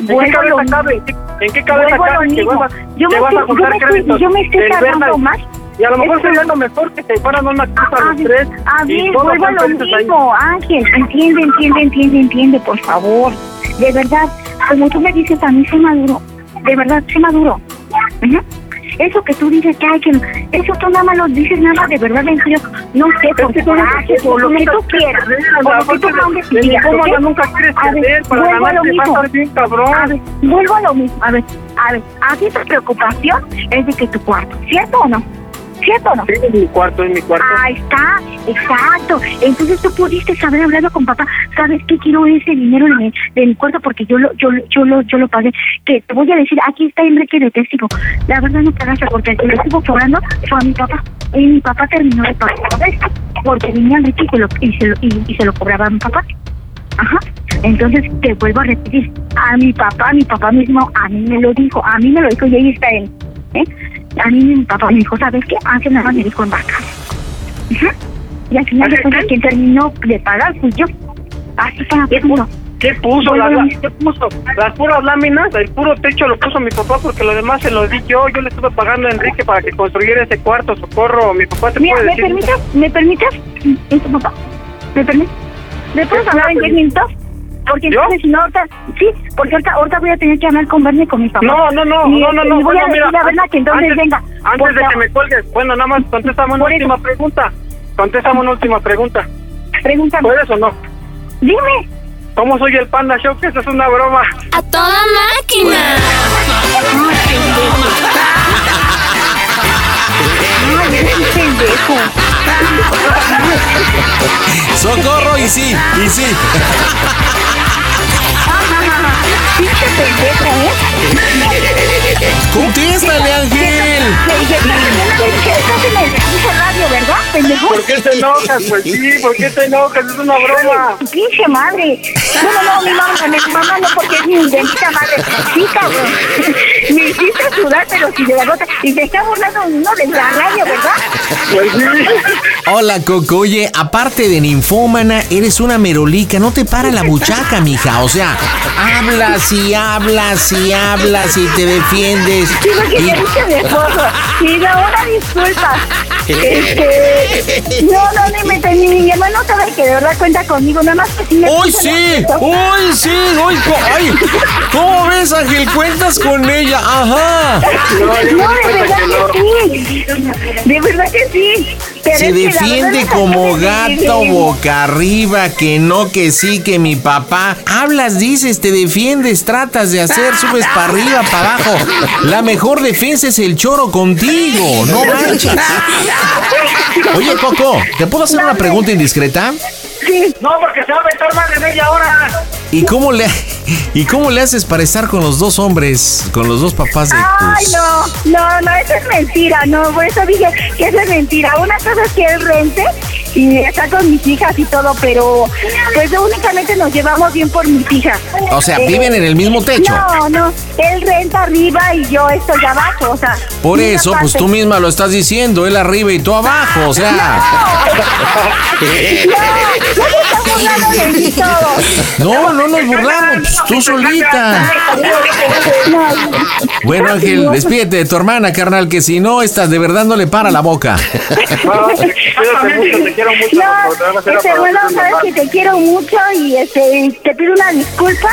¿En qué cabeza cabe? ¿En qué- ¿En qué cabeza cabe que vas a, Yo me vas a juntar créditos? yo me estoy tardando más. Y a lo mejor sería lo mejor que te fueran una casa A los tres. a ver, vuelvo a lo mismo, Ángel. Entiende, entiende, entiende, entiende, por favor. De verdad, como tú me dices a mí, sé maduro. De verdad, sé maduro. Ujú. Eso que tú dices que hay que... Eso tú nada más lo dices nada de verdad, en serio. No sé, por que tú quieres por lo que tú quieras. Por lo que tú ya nunca quieres ceder, para vuelvo a ganar te bien cabrón. A ver, vuelvo a lo mismo. A ver, a ver, a ti tu preocupación es de que tu cuarto, ¿cierto o no? ¿Cierto o no? Sí, es mi cuarto, es mi cuarto. Ahí está, exacto. Entonces tú pudiste haber hablado con papá. ¿Sabes qué? Quiero ese dinero de mi, de mi cuarto porque yo lo, yo, lo- yo lo, yo lo pagué. Que te voy a decir, aquí está Enrique de testigo. La verdad no pagaste porque el que le estuvo cobrando fue a mi papá. Y mi papá terminó de pagar esto porque venía Enrique y se lo, y se lo, y, y se lo cobraba a mi papá. Ajá. Entonces te vuelvo a repetir, a mi papá, mi papá mismo, a mí me lo dijo, a mí me lo dijo y ahí está él. ¿Eh? A mí mi papá me dijo, ¿sabes qué? Hace nada me dijo en vaca. Y al final de cuentas quien terminó de pagar fui yo. Así pronto. ¿Qué puso? ¿Qué puso? Las puras láminas, el puro techo lo puso mi papá porque lo demás se lo di yo. Yo le estuve pagando a Enrique para que construyera ese cuarto, socorro. Mi papá te Mira, puede ¿me decir. permites? ¿Me papá? ¿Me permites? ¿Me puedes hablar en 10 minutos? Porque entonces si no, ahorita, sí, porque ahorita, ahorita voy a tener que hablar con Bernie con mi papá. No, no, no, Y, no, no, no. y voy bueno, a decir mira, la verdad que entonces antes, venga. Antes porque- de que me cuelgues, bueno, nada más contéstame una última pregunta. Contéstame una última pregunta. Pregúntame. ¿Puedes o no? Dime. ¿Cómo soy el Panda Show? Que eso es una broma. ¡A toda máquina! Socorro y sí, y sí. 哈哈哈哈，你是北北北。Contéstale, Ángel. Estás en el pinche radio, ¿verdad, pendejo? ¿Por qué te enojas? Pues sí, ¿por qué te enojas? Es una broma. Pinche madre. No, no, no, mi mamá, mi mamá no, porque es mi bendita madre. Sí, cabrón. Me hiciste sudar, pero si de la gota. Y se está burlando uno de la radio, ¿verdad? Pues sí. Hola, Coco. Oye, aparte de ninfómana, eres una merolica. No te para la buchaca, mija. O sea, hablas y hablas y hablas y te defiendes. Sí, porque Y- te dije mi esposo. Y ahora disculpas. <laughs> Este. No, no, ni me ni mi hermano sabe que de verdad cuenta conmigo. Nada más que sí me ¡Hoy puso sí! ¡Hoy sí! ¡Ay! ¿Cómo ves, Ángel? Cuentas con ella. Ajá. No, de verdad que sí. De verdad que sí. Pero Se defiende como gato boca arriba, que no, que sí, que mi papá. Hablas, dices, te defiendes, tratas de hacer, subes para arriba, para abajo. La mejor defensa es el choro contigo, no <laughs> manches. <laughs> Oye, Coco, ¿te puedo hacer una pregunta indiscreta? Sí. No, porque se va a aventar más de media hora. ¿Y cómo le y cómo le haces para estar con los dos hombres, con los dos papás de Ay, tus no, no, no, eso es mentira, no, por eso dije que eso es mentira. Una cosa es que él rente y está con mis hijas y todo, pero pues únicamente nos llevamos bien por mis hijas. O sea, Eh, viven en el mismo techo. No, no, él renta arriba y yo estoy abajo, o sea. Por eso, pues tú misma lo estás diciendo, él arriba y tú abajo, o sea. No, no. No, no nos burlamos, pues, tú solita. Bueno, Ángel, despídete de tu hermana, carnal, que si no, estás de verdad no le para la boca. Cuídate mucho, te quiero mucho. No, este, bueno, sabes que te quiero mucho y este, te pido una disculpa.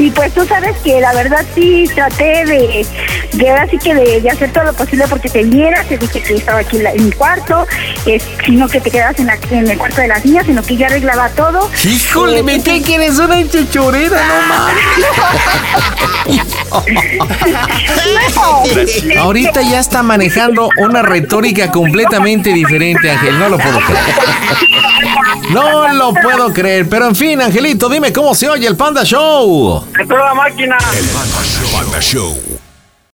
Y pues tú sabes que la verdad sí traté de, de ahora sí que de, de hacer todo lo posible porque te vieras. Te dije que estaba aquí en, la- en mi cuarto, es, sino que te quedas en, la- en el cuarto de las niñas, sino que yo arreglaba todo. Híjole, Eh, me cae que eres una chechorera, no <laughs> mames. Ahorita ya está manejando una retórica completamente diferente, Ángel. No lo puedo creer. No lo puedo creer. Pero en fin, Angelito, dime cómo se oye el Panda Show. ¡Que toda máquina! Panda Show.